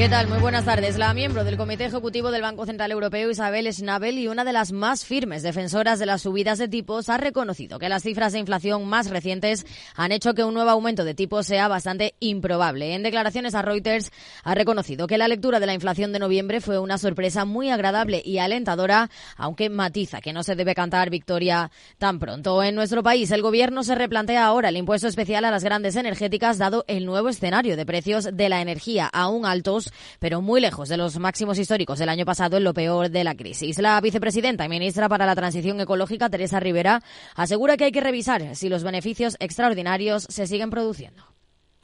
¿Qué tal? Muy buenas tardes. La miembro del Comité Ejecutivo del Banco Central Europeo, Isabel Schnabel, y una de las más firmes defensoras de las subidas de tipos, ha reconocido que las cifras de inflación más recientes han hecho que un nuevo aumento de tipos sea bastante improbable. En declaraciones a Reuters, ha reconocido que la lectura de la inflación de noviembre fue una sorpresa muy agradable y alentadora, aunque matiza que no se debe cantar victoria tan pronto. En nuestro país, el Gobierno se replantea ahora el impuesto especial a las grandes energéticas, dado el nuevo escenario de precios de la energía aún altos pero muy lejos de los máximos históricos del año pasado en lo peor de la crisis. La vicepresidenta y ministra para la Transición Ecológica, Teresa Rivera, asegura que hay que revisar si los beneficios extraordinarios se siguen produciendo.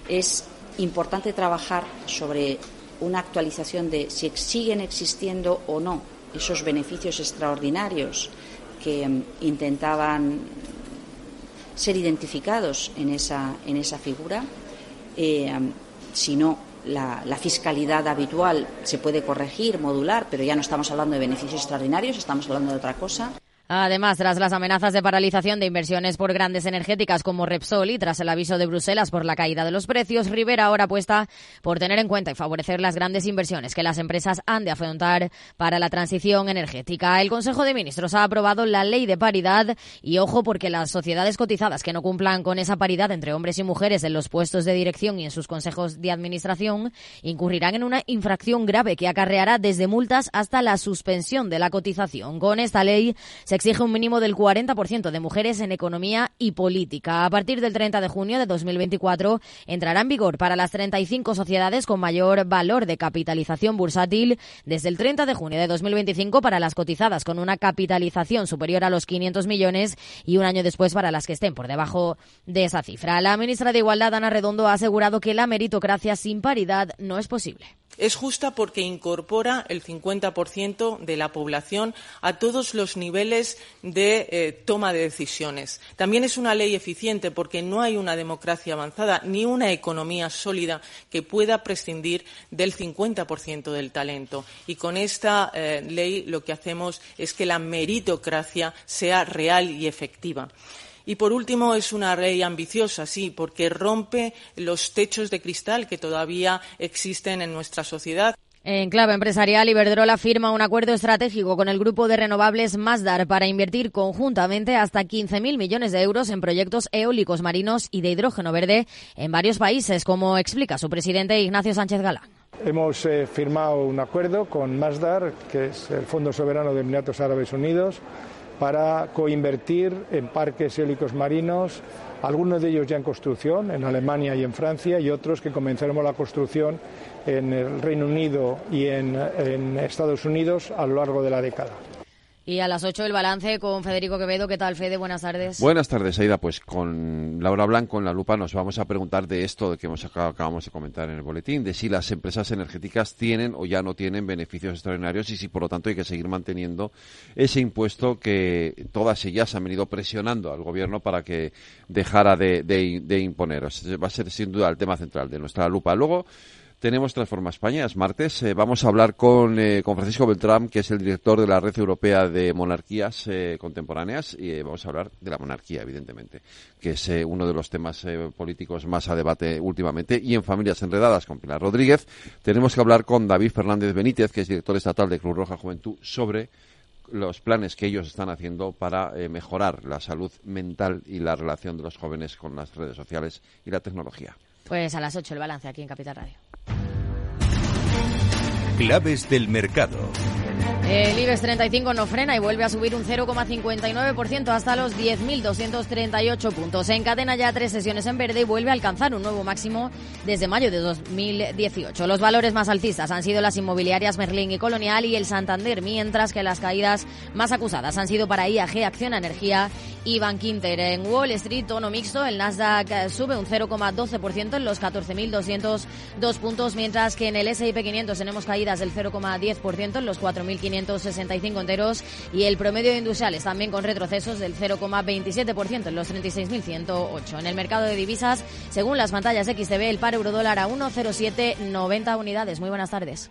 Es importante trabajar sobre una actualización de si siguen existiendo o no esos beneficios extraordinarios que mm, intentaban ser identificados en esa, en esa figura. Eh, mm, si no, la, fiscalidad habitual se puede corregir, modular, pero ya no estamos hablando de beneficios extraordinarios, estamos hablando de otra cosa. Además, tras las amenazas de paralización de inversiones por grandes energéticas como Repsol y tras el aviso de Bruselas por la caída de los precios, Rivera ahora apuesta por tener en cuenta y favorecer las grandes inversiones que las empresas han de afrontar para la transición energética. El Consejo de Ministros ha aprobado la ley de paridad y ojo porque las sociedades cotizadas que no cumplan con esa paridad entre hombres y mujeres en los puestos de dirección y en sus consejos de administración incurrirán en una infracción grave que acarreará desde multas hasta la suspensión de la cotización. Con esta ley se exige un mínimo del 40% de mujeres en economía y política. A partir del 30 de junio de 2024 entrará en vigor para las 35 sociedades con mayor valor de capitalización bursátil desde el 30 de junio de 2025 para las cotizadas con una capitalización superior a los 500 millones y un año después para las que estén por debajo de esa cifra. La ministra de Igualdad, Ana Redondo, ha asegurado que la meritocracia sin paridad no es posible. Es justa porque incorpora el 50% de la población a todos los niveles de eh, toma de decisiones. También es una ley eficiente porque no hay una democracia avanzada ni una economía sólida que pueda prescindir del 50% del talento. Y con esta eh, ley lo que hacemos es que la meritocracia sea real y efectiva. Y por último, es una ley ambiciosa, sí, porque rompe los techos de cristal que todavía existen en nuestra sociedad. En clave empresarial, Iberdrola firma un acuerdo estratégico con el grupo de renovables Masdar para invertir conjuntamente hasta 15.000 millones de euros en proyectos eólicos marinos y de hidrógeno verde en varios países, como explica su presidente Ignacio Sánchez Galán. Hemos eh, firmado un acuerdo con Masdar, que es el Fondo Soberano de Emiratos Árabes Unidos, para coinvertir en parques eólicos marinos, algunos de ellos ya en construcción, en Alemania y en Francia, y otros que comenzaremos la construcción en el Reino Unido y en, en Estados Unidos a lo largo de la década. Y a las 8 el balance con Federico Quevedo. ¿Qué tal, Fede? Buenas tardes. Buenas tardes, Aida. Pues con Laura Blanco en la lupa nos vamos a preguntar de esto de que hemos acabamos de comentar en el boletín, de si las empresas energéticas tienen o ya no tienen beneficios extraordinarios y si por lo tanto hay que seguir manteniendo ese impuesto que todas ellas han venido presionando al gobierno para que dejara de, de imponer. Va a ser sin duda el tema central de nuestra lupa. Luego tenemos Transforma España, es martes. Eh, vamos a hablar con, eh, con Francisco Beltrán, que es el director de la Red Europea de Monarquías eh, Contemporáneas, y vamos a hablar de la monarquía, evidentemente, que es uno de los temas políticos más a debate últimamente, y en Familias Enredadas con Pilar Rodríguez. Tenemos que hablar con David Fernández Benítez, que es director estatal de Cruz Roja Juventud, sobre los planes que ellos están haciendo para mejorar la salud mental y la relación de los jóvenes con las redes sociales y la tecnología. Pues a las 8 el balance aquí en Capital Radio. Claves del mercado. El IBEX 35 no frena y vuelve a subir un 0,59% hasta los 10.238 puntos. Encadena ya tres sesiones en verde y vuelve a alcanzar un nuevo máximo desde mayo de 2018. Los valores más alcistas han sido las inmobiliarias Merlin y Colonial y el Santander, mientras que las caídas más acusadas han sido para IAG, Acción Energía y Bankinter. En Wall Street, tono mixto, el Nasdaq sube un 0,12% en los 14.202 puntos, mientras que en el S&P 500 tenemos caídas del 0,10% en los 4.500 565 enteros y el promedio de industriales también con retrocesos del 0,27% en los 36.108. En el mercado de divisas, según las pantallas XTB, el par euro dólar a 1,0790 unidades. Muy buenas tardes.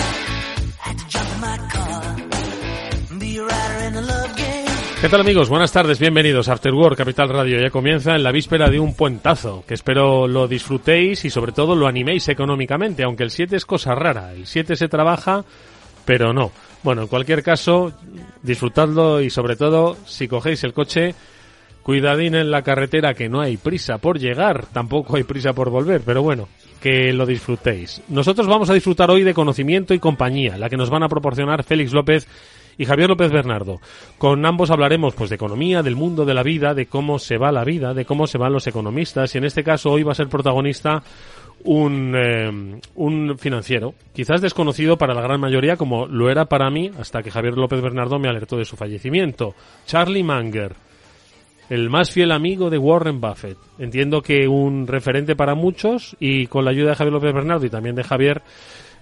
¿Qué tal amigos? Buenas tardes, bienvenidos a After Work Capital Radio. Ya comienza en la víspera de un puentazo, que espero lo disfrutéis y sobre todo lo animéis económicamente, aunque el 7 es cosa rara. El 7 se trabaja, pero no. Bueno, en cualquier caso, disfrutadlo y sobre todo, si cogéis el coche, cuidadín en la carretera que no hay prisa por llegar, tampoco hay prisa por volver, pero bueno, que lo disfrutéis. Nosotros vamos a disfrutar hoy de conocimiento y compañía, la que nos van a proporcionar Félix López y Javier López Bernardo. Con ambos hablaremos pues de economía, del mundo de la vida, de cómo se va la vida, de cómo se van los economistas y en este caso hoy va a ser protagonista un, eh, un financiero, quizás desconocido para la gran mayoría como lo era para mí hasta que Javier López Bernardo me alertó de su fallecimiento. Charlie Munger el más fiel amigo de Warren Buffett. Entiendo que un referente para muchos y con la ayuda de Javier López Bernardo y también de Javier,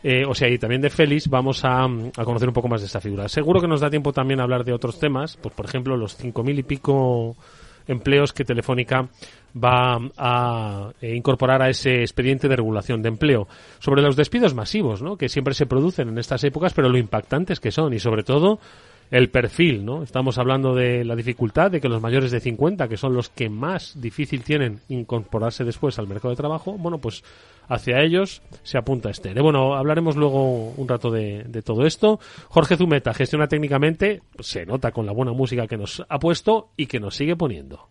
eh, o sea, y también de Félix, vamos a, a, conocer un poco más de esta figura. Seguro que nos da tiempo también a hablar de otros temas, pues por ejemplo los cinco mil y pico empleos que Telefónica va a eh, incorporar a ese expediente de regulación de empleo. Sobre los despidos masivos, ¿no? Que siempre se producen en estas épocas, pero lo impactantes que son y sobre todo el perfil, ¿no? Estamos hablando de la dificultad de que los mayores de 50, que son los que más difícil tienen incorporarse después al mercado de trabajo, bueno, pues hacia ellos se apunta este. Bueno, hablaremos luego un rato de, de todo esto. Jorge Zumeta gestiona técnicamente, se nota con la buena música que nos ha puesto y que nos sigue poniendo.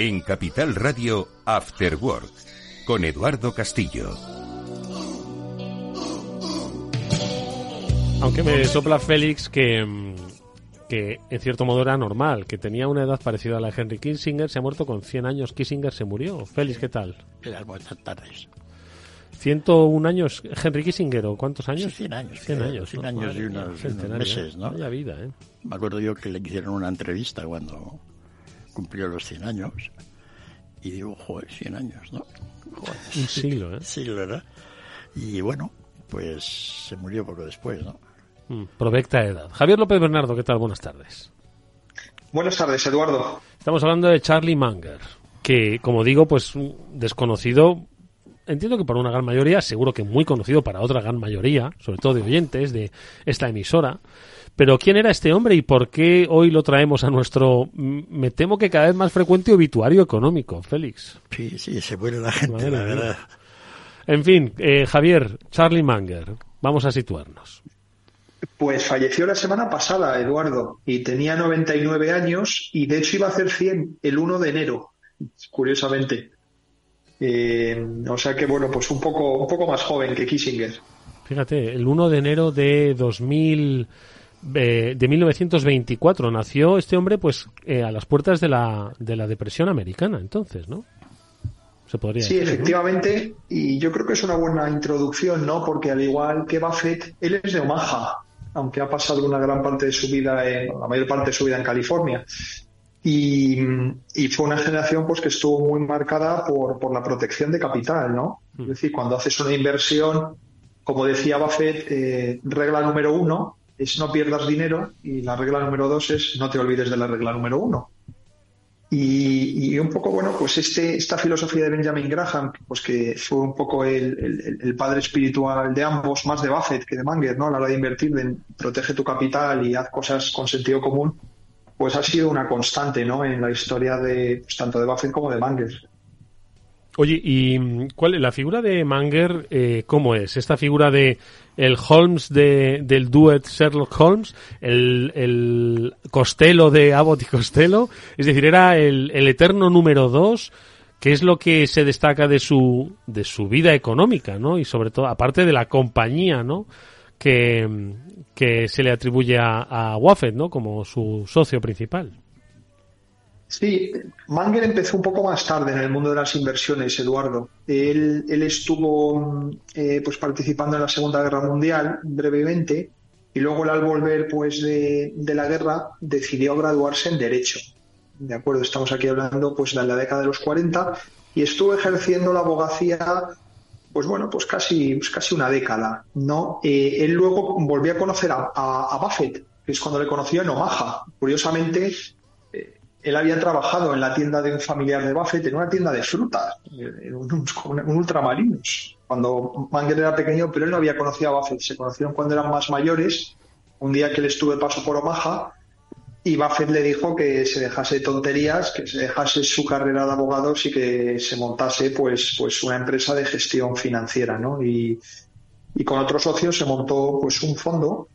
En Capital Radio After Work con Eduardo Castillo. Aunque me sopla Félix que, que en cierto modo era normal, que tenía una edad parecida a la de Henry Kissinger, se ha muerto con 100 años, Kissinger se murió. Félix, ¿qué tal? Buenas tardes. 101 años, Henry Kissinger, ¿o cuántos años? 100 años. 100 años. 100 años y unos, unos meses, ¿no? Vaya vida, ¿eh? Me acuerdo yo que le hicieron una entrevista cuando cumplió los 100 años y digo, joder, 100 años, ¿no? Joder, Un siglo, ¿eh? siglo, ¿verdad? Y bueno, pues se murió poco después, ¿no? Mm, provecta edad. Javier López Bernardo, ¿qué tal? Buenas tardes. Buenas tardes, Eduardo. Estamos hablando de Charlie Munger, que, como digo, pues desconocido, entiendo que para una gran mayoría, seguro que muy conocido para otra gran mayoría, sobre todo de oyentes de esta emisora. Pero ¿quién era este hombre y por qué hoy lo traemos a nuestro, me temo que cada vez más frecuente obituario económico, Félix? Sí, sí, se muere la gente, Madre la verdad. En fin, eh, Javier, Charlie Munger, vamos a situarnos. Pues falleció la semana pasada, Eduardo, y tenía 99 años y de hecho iba a hacer 100 el 1 de enero, curiosamente. Eh, o sea que bueno, pues un poco, un poco más joven que Kissinger. Fíjate, el 1 de enero de 2000, eh, de 1924 nació este hombre, pues eh, a las puertas de la, de la depresión americana, entonces, ¿no? Se podría Sí, decir, ¿no? efectivamente, y yo creo que es una buena introducción, ¿no? Porque al igual que Buffett, él es de Omaha, aunque ha pasado una gran parte de su vida, en, la mayor parte de su vida en California. Y, y fue una generación pues que estuvo muy marcada por, por la protección de capital, ¿no? Es decir, cuando haces una inversión, como decía Buffett, eh, regla número uno es no pierdas dinero y la regla número dos es no te olvides de la regla número uno. Y, un poco, bueno, pues este, esta filosofía de Benjamin Graham, pues que fue un poco el, padre espiritual de ambos, más de Buffett que de Manger, ¿no? A la hora de invertir, de protege tu capital y haz cosas con sentido común, pues ha sido una constante, ¿no? En la historia de, pues, tanto de Buffett como de Manger. Oye, ¿y cuál es la figura de Manger? Eh, ¿Cómo es? Esta figura de el Holmes de, del duet Sherlock Holmes, el, el Costello de Abbott y Costello, es decir, era el, eterno número dos, que es lo que se destaca de su, de su vida económica, ¿no? Y sobre todo, aparte de la compañía, ¿no? Que, que se le atribuye a, a ¿no? Como su socio principal. Sí, Manger empezó un poco más tarde en el mundo de las inversiones, Eduardo. Él, estuvo eh, pues participando en la Segunda Guerra Mundial brevemente y luego al volver pues de, la guerra decidió graduarse en Derecho. De acuerdo, estamos aquí hablando pues de la década de los 40 y estuvo ejerciendo la abogacía pues bueno, pues casi, pues casi una década, ¿no? Eh, él luego volvió a conocer a, a Buffett, que es cuando le conoció en Omaha. Curiosamente, él había trabajado en la tienda de un familiar de Buffett, en una tienda de frutas, un, ultramarinos, cuando Manger era pequeño, pero él no había conocido a Buffett. Se conocieron cuando eran más mayores, un día que él estuvo de paso por Omaha, y Buffett le dijo que se dejase tonterías, que se dejase su carrera de abogados y que se montase pues, pues una empresa de gestión financiera, ¿no? Y, y con otros socios se montó pues un fondo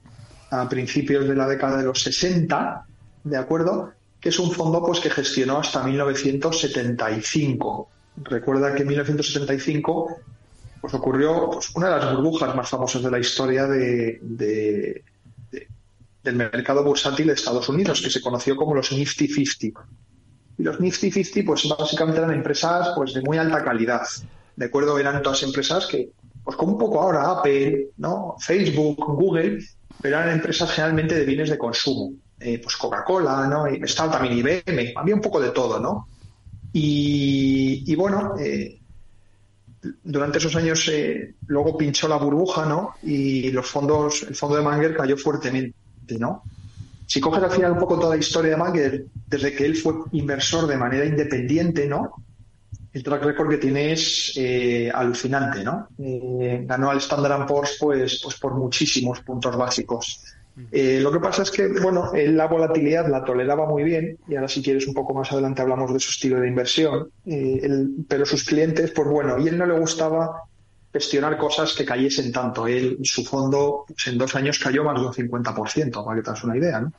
a principios de la década de los 60, ¿de acuerdo? Que es un fondo pues que gestionó hasta 1975. Recuerda que en 1975 pues ocurrió pues, una de las burbujas más famosas de la historia de, del mercado bursátil de Estados Unidos, que se conoció como los Nifty 50. Y los Nifty 50 pues básicamente eran empresas pues de muy alta calidad. De acuerdo, eran todas empresas que, pues como un poco ahora Apple, ¿no? Facebook, Google, pero eran empresas generalmente de bienes de consumo. Eh, pues Coca-Cola, ¿no? Estaba también IBM, había un poco de todo, ¿no? Y, bueno, eh, durante esos años eh, luego pinchó la burbuja, ¿no? Y los fondos, el fondo de Manger cayó fuertemente, ¿no? Si coges al final un poco toda la historia de Manger, desde que él fue inversor de manera independiente, ¿no? El track record que tiene es alucinante, ¿no? ganó al Standard Poor's pues, pues por muchísimos puntos básicos. Eh, lo que pasa es que, bueno, la volatilidad la toleraba muy bien, y ahora si quieres un poco más adelante hablamos de su estilo de inversión, eh, pero sus clientes, pues bueno, y él no le gustaba gestionar cosas que cayesen tanto. Él, su fondo, pues en dos años cayó más de un 50%, para que te hagas una idea, ¿no?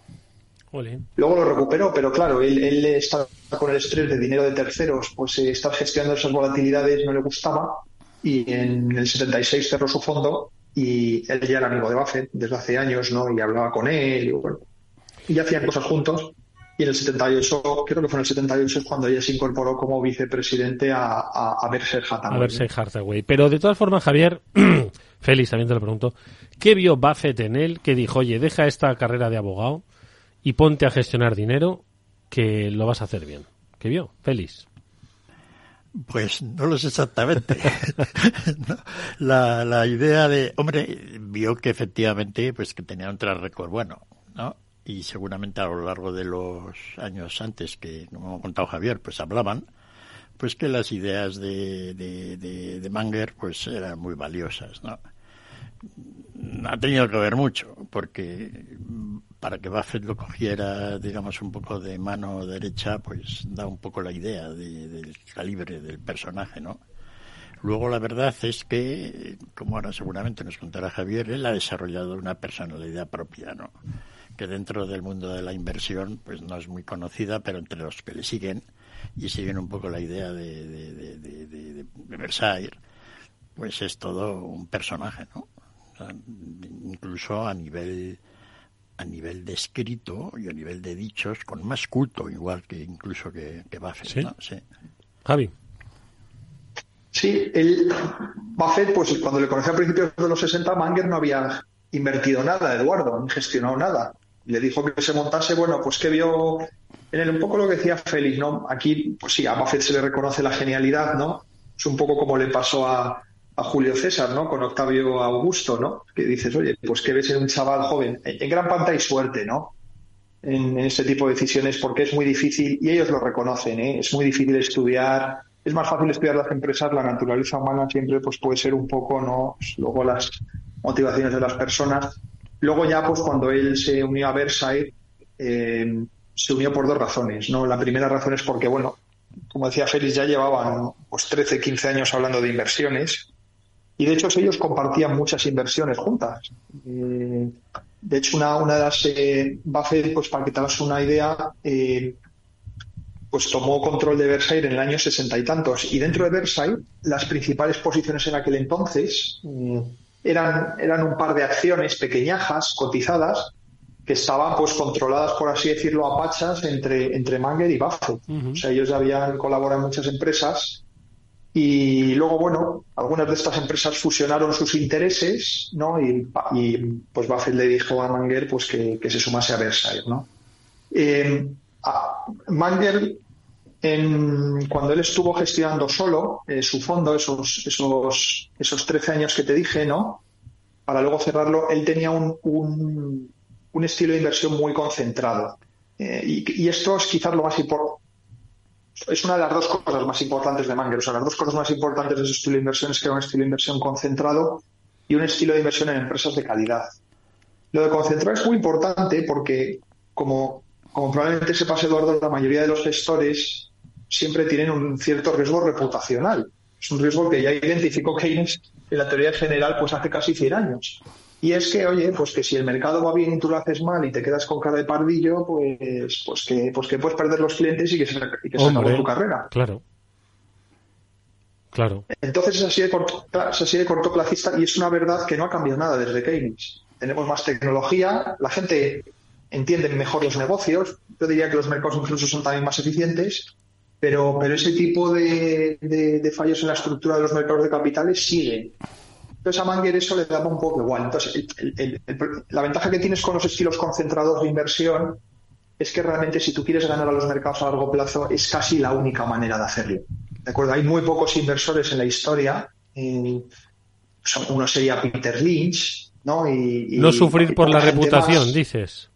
Luego lo recuperó, pero claro, él, él está con el estrés de dinero de terceros, pues eh, estar gestionando esas volatilidades no le gustaba, y en el 76 cerró su fondo y él ya era amigo de Buffett desde hace años, ¿no? Y hablaba con él y bueno, y hacían cosas juntos. Y en el 78, creo que fue en el 78 es cuando ella se incorporó como vicepresidente a, a, a Berkshire Hathaway. A Berkshire Hathaway. Pero de todas formas, Javier, Félix también te lo pregunto, ¿qué vio Buffett en él que dijo, oye, deja esta carrera de abogado y ponte a gestionar dinero que lo vas a hacer bien? ¿Qué vio? Félix. Pues no lo sé exactamente. la, la idea de, hombre, vio que efectivamente, pues que tenía un track record bueno, ¿no? Y seguramente a lo largo de los años antes que, como ha contado Javier, pues hablaban, pues que las ideas de, de, de, de Manger, pues eran muy valiosas, ¿no? Ha tenido que ver mucho, porque para que Buffett lo cogiera, digamos, un poco de mano derecha, pues da un poco la idea del calibre del personaje, ¿no? Luego la verdad es que, como ahora seguramente nos contará Javier, él ha desarrollado una personalidad propia, ¿no? Que dentro del mundo de la inversión, pues no es muy conocida, pero entre los que le siguen y siguen un poco la idea de, de, de, de Versailles, pues es todo un personaje, ¿no? incluso a nivel a nivel de escrito y a nivel de dichos con más culto igual que incluso que, que Buffett. ¿Sí? ¿no? sí. Javi. Sí, el Buffett, pues cuando le conocí a principios de los 60, Manger no había invertido nada, Eduardo, ni gestionado nada. Le dijo que se montase, bueno, pues que vio en él un poco lo que decía Félix, ¿no? Aquí, pues sí, a Buffett se le reconoce la genialidad, ¿no? Es un poco como le pasó a, a Julio César, ¿no? Con Octavio Augusto, ¿no? Que dices, oye, pues que ves en un chaval joven, en gran parte hay suerte, ¿no? en, este tipo de decisiones porque es muy difícil, y ellos lo reconocen, ¿eh? es muy difícil estudiar, es más fácil estudiar las empresas, la naturaleza humana siempre pues puede ser un poco, ¿no? Pues, luego las motivaciones de las personas. Luego ya, pues cuando él se unió a Versailles, eh, se unió por dos razones, ¿no? La primera razón es porque, bueno, como decía Félix, ya llevaban pues 13, 15 años hablando de inversiones y de hecho ellos compartían muchas inversiones juntas. Eh, de hecho, una, una de las eh, Buffett, pues para que te hagas una idea, eh, pues tomó control de Versailles en el año sesenta y tantos. Y dentro de Versailles, las principales posiciones en aquel entonces eran, eran un par de acciones pequeñajas, cotizadas, que estaban pues controladas, por así decirlo, a pachas entre, entre Manger y Buffett. O sea, ellos ya habían colaborado en muchas empresas y luego, bueno, algunas de estas empresas fusionaron sus intereses, ¿no? Y, pues Buffett le dijo a Manger pues que, se sumase a Versailles, ¿no? Eh, en, cuando él estuvo gestionando solo eh, su fondo, esos, esos, esos 13 años que te dije, ¿no? Para luego cerrarlo, él tenía un, un, estilo de inversión muy concentrado. Eh, y, y, esto es quizás lo más importante es una de las dos cosas más importantes de Manger. O sea, las dos cosas más importantes de su estilo de inversión es que era un estilo de inversión concentrado y un estilo de inversión en empresas de calidad. Lo de concentrar es muy importante porque, como, probablemente sepas, Eduardo, la mayoría de los gestores siempre tienen un cierto riesgo reputacional. Es un riesgo que ya identificó Keynes en la teoría general pues hace casi 100 años. Y es que, oye, pues que si el mercado va bien y tú lo haces mal y te quedas con cara de pardillo, pues, pues que, pues que puedes perder los clientes y que se, y que se acabó tu carrera. Claro. Claro. Entonces es así, de corto, es así de cortoplacista y es una verdad que no ha cambiado nada desde Keynes. Tenemos más tecnología, la gente entiende mejor los negocios, yo diría que los mercados incluso son también más eficientes, pero, pero ese tipo de, de fallos en la estructura de los mercados de capitales siguen. Entonces a Manger eso le daba un poco igual. Entonces, la ventaja que tienes con los estilos concentrados de inversión es que realmente si tú quieres ganar a los mercados a largo plazo es casi la única manera de hacerlo. ¿De acuerdo? Hay muy pocos inversores en la historia. uno sería Peter Lynch, ¿no? Y, no sufrir por la reputación, dices.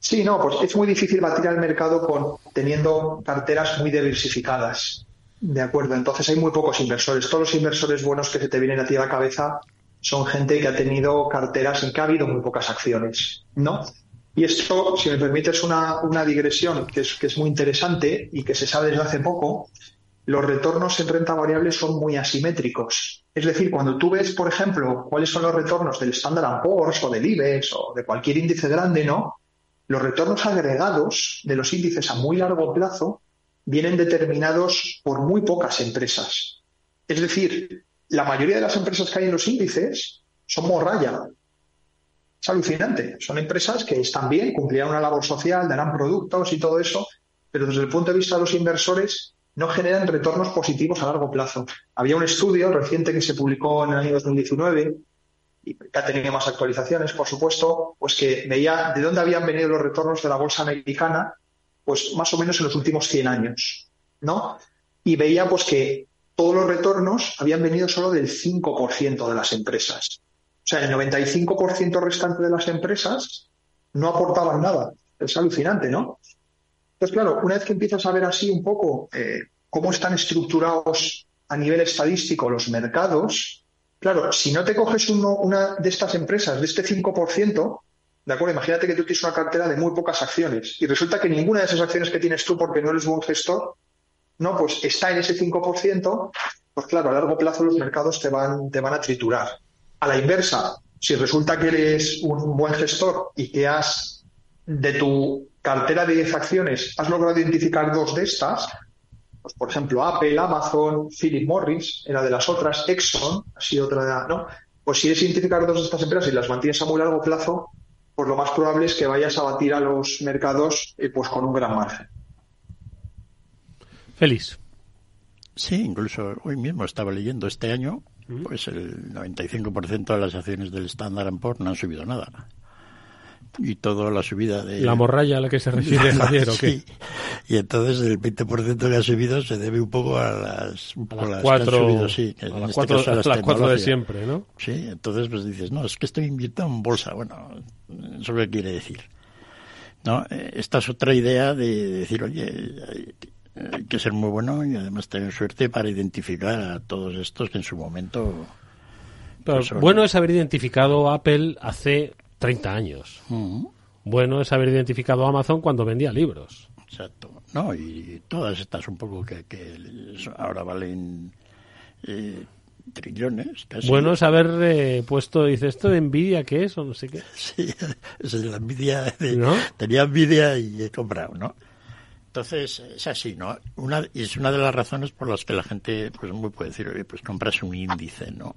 Sí, no, pues es muy difícil batir al mercado con teniendo carteras muy diversificadas. De acuerdo, entonces hay muy pocos inversores. Todos los inversores buenos que se te vienen a ti a la cabeza son gente que ha tenido carteras en que ha habido muy pocas acciones, ¿no? Y esto, si me permites una, una digresión que es, muy interesante y que se sabe desde hace poco, los retornos en renta variable son muy asimétricos. Es decir, cuando tú ves, por ejemplo, cuáles son los retornos del Standard Poor's o del IBEX o de cualquier índice grande, ¿no? Los retornos agregados de los índices a muy largo plazo vienen determinados por muy pocas empresas. Es decir, la mayoría de las empresas que hay en los índices son morralla. Es alucinante. Son empresas que están bien, cumplirán una labor social, darán productos y todo eso, pero desde el punto de vista de los inversores no generan retornos positivos a largo plazo. Había un estudio reciente que se publicó en el año 2019 y que ha más actualizaciones, por supuesto, pues que veía de dónde habían venido los retornos de la bolsa americana pues más o menos en los últimos 100 años, ¿no? Y veía pues que todos los retornos habían venido solo del 5% de las empresas. O sea, el 95% restante de las empresas no aportaban nada. Es alucinante, ¿no? Entonces, claro, una vez que empiezas a ver así un poco eh, cómo están estructurados a nivel estadístico los mercados, claro, si no te coges uno, una de estas empresas, de este 5%, ¿De acuerdo? Imagínate que tú tienes una cartera de muy pocas acciones y resulta que ninguna de esas acciones que tienes tú porque no eres buen gestor, no, pues está en ese 5%, pues claro, a largo plazo los mercados te van, te van a triturar. A la inversa, si resulta que eres un buen gestor y que has, de tu cartera de 10 acciones, has logrado identificar dos de estas, pues por ejemplo, Apple, Amazon, Philip Morris, era de las otras, Exxon, así otra, ¿no? Pues si eres identificar dos de estas empresas y las mantienes a muy largo plazo, pues lo más probable es que vayas a batir a los mercados eh, pues con un gran margen. Feliz. Sí, incluso hoy mismo estaba leyendo este año, pues el 95% de las acciones del Standard Poor's no han subido nada y toda la subida de... La morralla a la que se refiere Javier, ¿o qué? Y entonces el 20% que ha subido se debe un poco a las, a las, cuatro, sí, a las, este cuatro, las, cuatro de siempre, ¿no? Sí, entonces pues dices, no, es que estoy invirtiendo en bolsa. Bueno, ¿eso qué quiere decir? ¿no? Eh, esta es otra idea de decir, oye, hay que ser muy bueno y además tener suerte para identificar a todos estos que en su momento... Pero pues, bueno es haber identificado Apple hace 30 años. Bueno es haber identificado Amazon cuando vendía libros. Exacto. No, y todas estas un poco que, que ahora valen eh, trillones. Casi. Bueno es haber eh, puesto, dice, ¿esto de Nvidia qué es o no sé qué? Sí, es de la Nvidia. De, ¿No? Tenía Nvidia y he comprado, ¿no? Entonces, es así, ¿no? Una, y es una de las razones por las que la gente, pues, muy puede decir, oye, pues compras un índice, ¿no?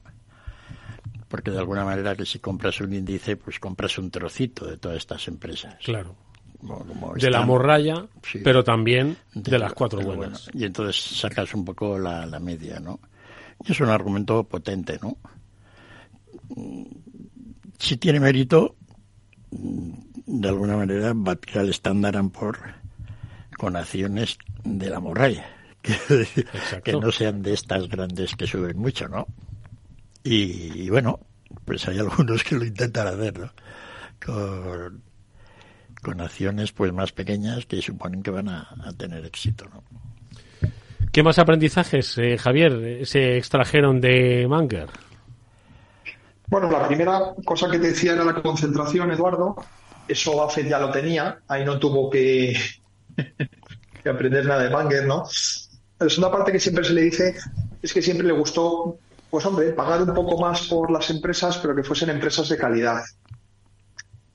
Porque de alguna manera que si compras un índice, pues compras un trocito de todas estas empresas. Claro. Como, como de la morralla, sí, pero también de, de las cuatro buenas. Bueno, y entonces sacas un poco la, la media, ¿no? Y es un argumento potente, ¿no? Si tiene mérito, de alguna manera batir al estándar por con acciones de la morralla, que, que, no sean de estas grandes que suben mucho, ¿no? Y, y, bueno, pues hay algunos que lo intentan hacer, ¿no? Con, con acciones pues más pequeñas que suponen que van a, a tener éxito, ¿no? ¿Qué más aprendizajes, eh, Javier, se extrajeron de Manger? Bueno, la primera cosa que te decía era la concentración, Eduardo. Eso Buffett ya lo tenía, ahí no tuvo que, que aprender nada de Manger, ¿no? La segunda parte que siempre se le dice es que siempre le gustó, pues hombre, pagar un poco más por las empresas, pero que fuesen empresas de calidad.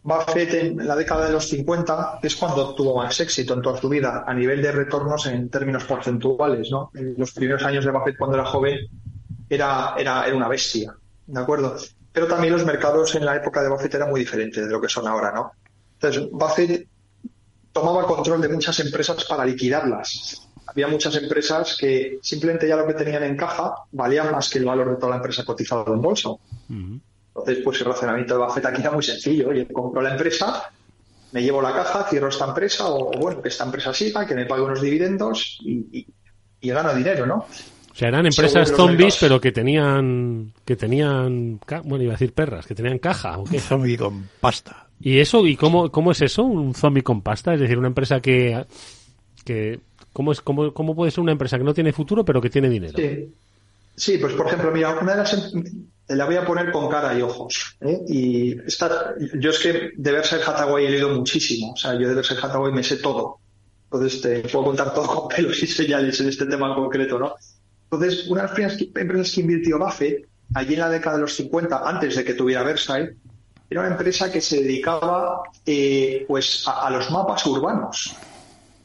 Buffett en la década de los 50 es cuando tuvo más éxito en toda su vida a nivel de retornos en términos porcentuales, ¿no? En los primeros años de Buffett cuando era joven era, era, era una bestia, ¿de acuerdo? Pero también los mercados en la época de Buffett eran muy diferentes de lo que son ahora, ¿no? Entonces, Buffett tomaba control de muchas empresas para liquidarlas. Había muchas empresas que simplemente ya lo que tenían en caja valía más que el valor de toda la empresa cotizada en bolsa. Entonces, pues el razonamiento de Buffett aquí era muy sencillo. Oye, compro la empresa, me llevo la caja, cierro esta empresa, o, o bueno, que esta empresa siga, que me pague unos dividendos y, y, y gano dinero, ¿no? O sea, eran empresas zombies, pero que tenían, que tenían, bueno, iba a decir perras, que tenían caja. ¿o qué? Un zombie con pasta. ¿Y eso? ¿Y cómo, cómo es eso? ¿Un zombie con pasta? Es decir, una empresa que, que ¿cómo, es, cómo, ¿cómo puede ser una empresa que no tiene futuro, pero que tiene dinero? Sí. Sí, pues por ejemplo, mira, una de las em, la voy a poner con cara y ojos. ¿eh? Y esta, yo es que de Berkshire Hathaway he leído muchísimo. O sea, yo de Berkshire Hathaway me sé todo. Entonces te puedo contar todo con pelos y señales en este tema en concreto, ¿no? Entonces, una de las primeras empresas que invirtió Buffett, allí en la década de los 50, antes de que tuviera Versailles, era una empresa que se dedicaba eh, pues a, a, los mapas urbanos.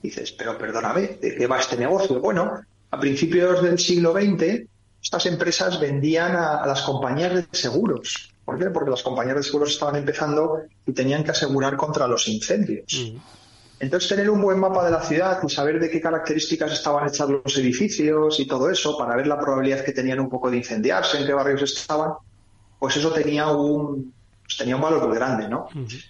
Dices, pero perdóname, ¿de qué va este negocio? Bueno, a principios del siglo XX, estas empresas vendían a, a las compañías de seguros. ¿Por qué? Porque las compañías de seguros estaban empezando y tenían que asegurar contra los incendios. Mm. Entonces, tener un buen mapa de la ciudad y saber de qué características estaban hechos los edificios y todo eso, para ver la probabilidad que tenían un poco de incendiarse, en qué barrios estaban, pues eso tenía un, pues tenía un valor muy grande, ¿no? -huh.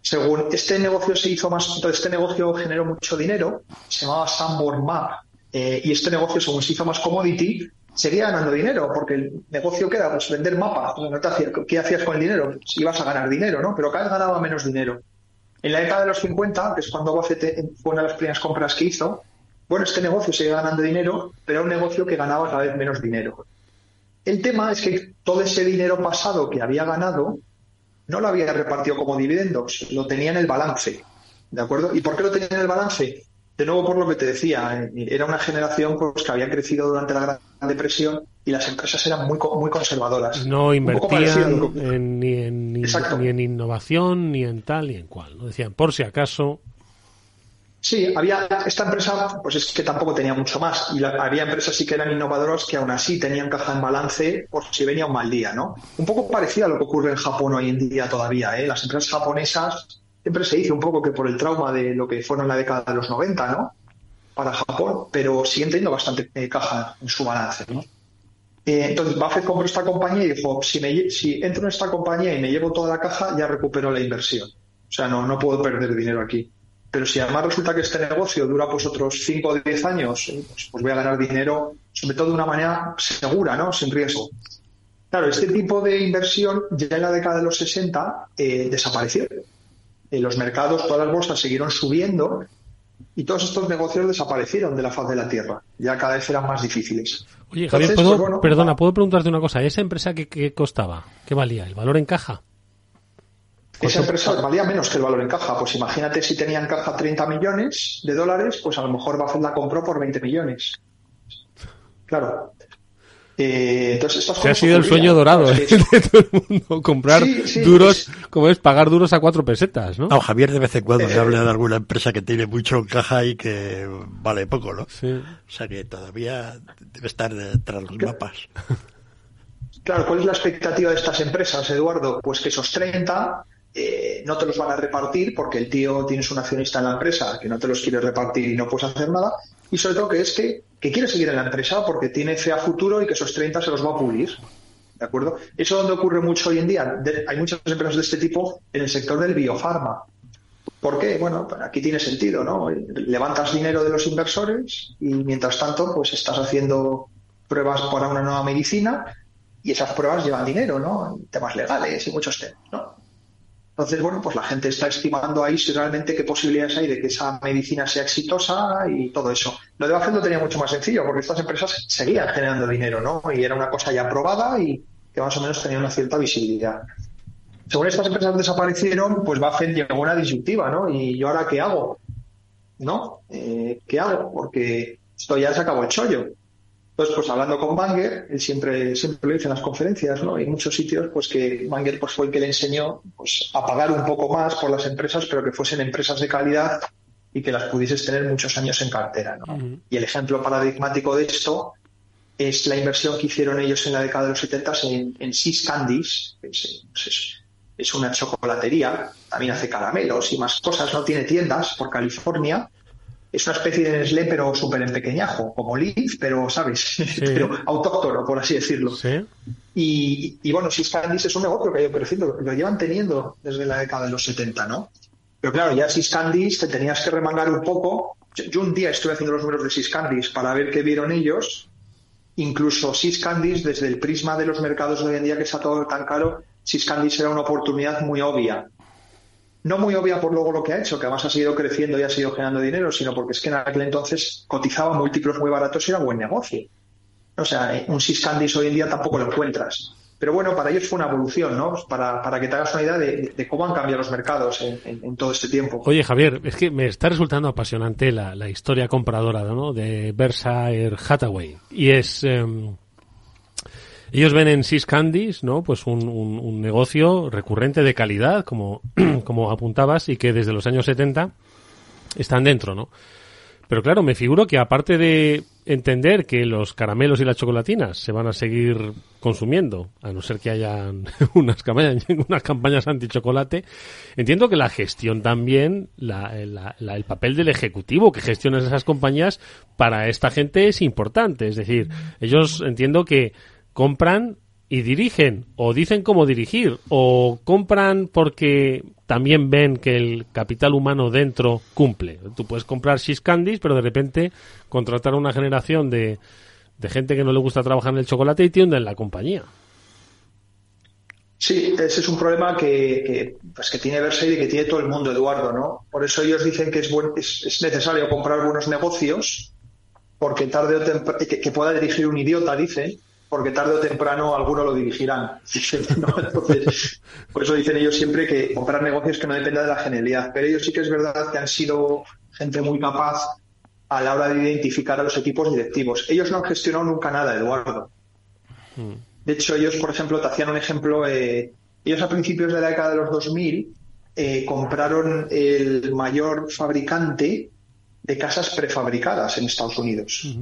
Según este negocio se hizo más, entonces este negocio generó mucho dinero, se llamaba Sanborn Map, eh, y este negocio, según se hizo más commodity, seguía ganando dinero, porque el negocio que era pues, vender mapas, ¿qué hacías con el dinero? Ibas a ganar dinero, ¿no? Pero cada vez ganaba menos dinero. En la década de los 50, que es cuando Buffett fue una de las primeras compras que hizo, bueno, este negocio sigue ganando dinero, pero era un negocio que ganaba cada vez menos dinero. El tema es que todo ese dinero pasado que había ganado no lo había repartido como dividendos, lo tenía en el balance. ¿De acuerdo? ¿Y por qué lo tenía en el balance? De nuevo, por lo que te decía, era una generación pues, que había crecido durante la Gran Depresión y las empresas eran muy, muy conservadoras. No invertían en, ni, en, ni, en, innovación, ni en tal, ni en cual. ¿no? Decían, por si acaso. Sí, había esta empresa, pues es que tampoco tenía mucho más. Y la, había empresas sí que eran innovadoras que aún así tenían caja en balance por si venía un mal día, ¿no? Un poco parecido a lo que ocurre en Japón hoy en día todavía, ¿eh? Las empresas japonesas siempre se dice un poco que por el trauma de lo que fueron la década de los 90, ¿no? Para Japón, pero siguen teniendo bastante eh, caja en su balance, ¿no? Eh, entonces Buffett compró esta compañía y dijo, si, me, si entro en esta compañía y me llevo toda la caja, ya recupero la inversión. O sea, no, no puedo perder dinero aquí. Pero si además resulta que este negocio dura pues otros 5 o 10 años, pues, pues, voy a ganar dinero, sobre todo de una manera segura, ¿no? Sin riesgo. Claro, este tipo de inversión ya en la década de los 60 eh, desapareció. Los mercados, todas las bolsas siguieron subiendo y todos estos negocios desaparecieron de la faz de la tierra. Ya cada vez eran más difíciles. Oye, Javier, Entonces, ¿puedo- pues, bueno, perdona, ¿puedo preguntarte una cosa? ¿Esa empresa qué, qué costaba? ¿Qué valía? ¿El valor en caja? Esa empresa valía menos que el valor en caja. Pues imagínate si tenía en caja 30 millones de dólares, pues a lo mejor Buffett la compró por 20 millones. Claro. Eh, entonces estas Se ha sido el sueño dorado ¿eh? es de todo el mundo. Comprar Sí, sí, duros, como es pagar duros a cuatro pesetas, ¿no? No, Javier de vez en cuando Eh, me habla de alguna empresa que tiene mucho en caja y que vale poco, ¿no? Sí. O sea que todavía debe estar tras los mapas. Claro, ¿cuál es la expectativa de estas empresas, Eduardo? Pues que esos 30 eh, no te los van a repartir porque el tío tienes un accionista en la empresa que no te los quiere repartir y no puedes hacer nada. Y sobre todo que es que, que quiere seguir en la empresa porque tiene fe a futuro y que esos 30 se los va a pulir. ¿De acuerdo? Eso es donde ocurre mucho hoy en día. Hay muchas empresas de este tipo en el sector del biofarma. ¿Por qué? Bueno, aquí tiene sentido, ¿no? Levantas dinero de los inversores y mientras tanto, pues estás haciendo pruebas para una nueva medicina y esas pruebas llevan dinero, ¿no? Temas legales y muchos temas, ¿no? Entonces, bueno, pues la gente está estimando ahí si realmente qué posibilidades hay de que esa medicina sea exitosa y todo eso. Lo de Buffett lo tenía mucho más sencillo porque estas empresas seguían generando dinero, ¿no? Y era una cosa ya probada y que más o menos tenía una cierta visibilidad. Según estas empresas desaparecieron, pues Buffett llegó a una disyuntiva, ¿no? ¿Y yo ahora qué hago? ¿No? Eh, ¿Qué hago? Porque esto ya se acabó el chollo. Entonces, pues hablando con Banger, él siempre, siempre lo dice en las conferencias, ¿no? Y en muchos sitios, pues que Banger pues, fue el que le enseñó pues, a pagar un poco más por las empresas, pero que fuesen empresas de calidad y que las pudieses tener muchos años en cartera, ¿no? Y el ejemplo paradigmático de esto es la inversión que hicieron ellos en la década de los 70 en, en Seas Candies, que es, pues es- es una chocolatería, también hace caramelos y más cosas, no tiene tiendas por California. Es una especie de Nestlé, pero súper empequeñajo, como Liv, pero, ¿sabes? pero autóctono, por así decirlo. Sí. Y, y bueno, Candies es un negocio que ha ido creciendo, lo llevan teniendo desde la década de los 70, ¿no? Pero claro, ya Seas Candies te tenías que remangar un poco. Yo, yo un día estuve haciendo los números de Candies para ver qué vieron ellos. Incluso Candies, desde el prisma de los mercados de hoy en día que está todo tan caro, Candies era una oportunidad muy obvia. No muy obvia por luego lo que ha hecho, que además ha seguido creciendo y ha seguido generando dinero, sino porque es que en aquel entonces cotizaba múltiplos muy baratos y era buen negocio. O sea, eh, un Seas Candies hoy en día tampoco lo encuentras. Pero bueno, para ellos fue una evolución, ¿no? Para, para que te hagas una idea de, cómo han cambiado los mercados en, en- todo este tiempo. Oye, Javier, es que me está resultando apasionante la, la historia compradora ¿no? de Berkshire Hathaway. Y es... em, ellos ven en Seas Candies, ¿no? Pues un, un- un negocio recurrente de calidad, como, como apuntabas, y que desde los años 70 están dentro, ¿no? Pero claro, me figuro que aparte de entender que los caramelos y las chocolatinas se van a seguir consumiendo, a no ser que hayan unas campañas, unas campañas anti-chocolate, entiendo que la gestión también, la- la- la- el papel del ejecutivo que gestiona esas compañías para esta gente es importante. Es decir, ellos entiendo que compran y dirigen, o dicen cómo dirigir, o compran porque también ven que el capital humano dentro cumple. Tú puedes comprar Six Candies, pero de repente contratar a una generación de, de gente que no le gusta trabajar en el chocolate y te hunden la compañía. Sí, ese es un problema que, que, pues que tiene Versailles y que tiene todo el mundo, Eduardo, ¿no? Por eso ellos dicen que es, buen- es, es necesario comprar buenos negocios, porque tarde o temprano, que, que pueda dirigir un idiota, dicen, porque tarde o temprano alguno lo dirigirán. Entonces, por eso dicen ellos siempre que comprar negocios que no dependa de la genialidad. Pero ellos sí que es verdad que han sido gente muy capaz a la hora de identificar a los equipos directivos. Ellos no han gestionado nunca nada, Eduardo. De hecho, ellos, por ejemplo, te hacían un ejemplo. eh, ellos a principios de la década de los 2000 eh, compraron el mayor fabricante de casas prefabricadas en Estados Unidos.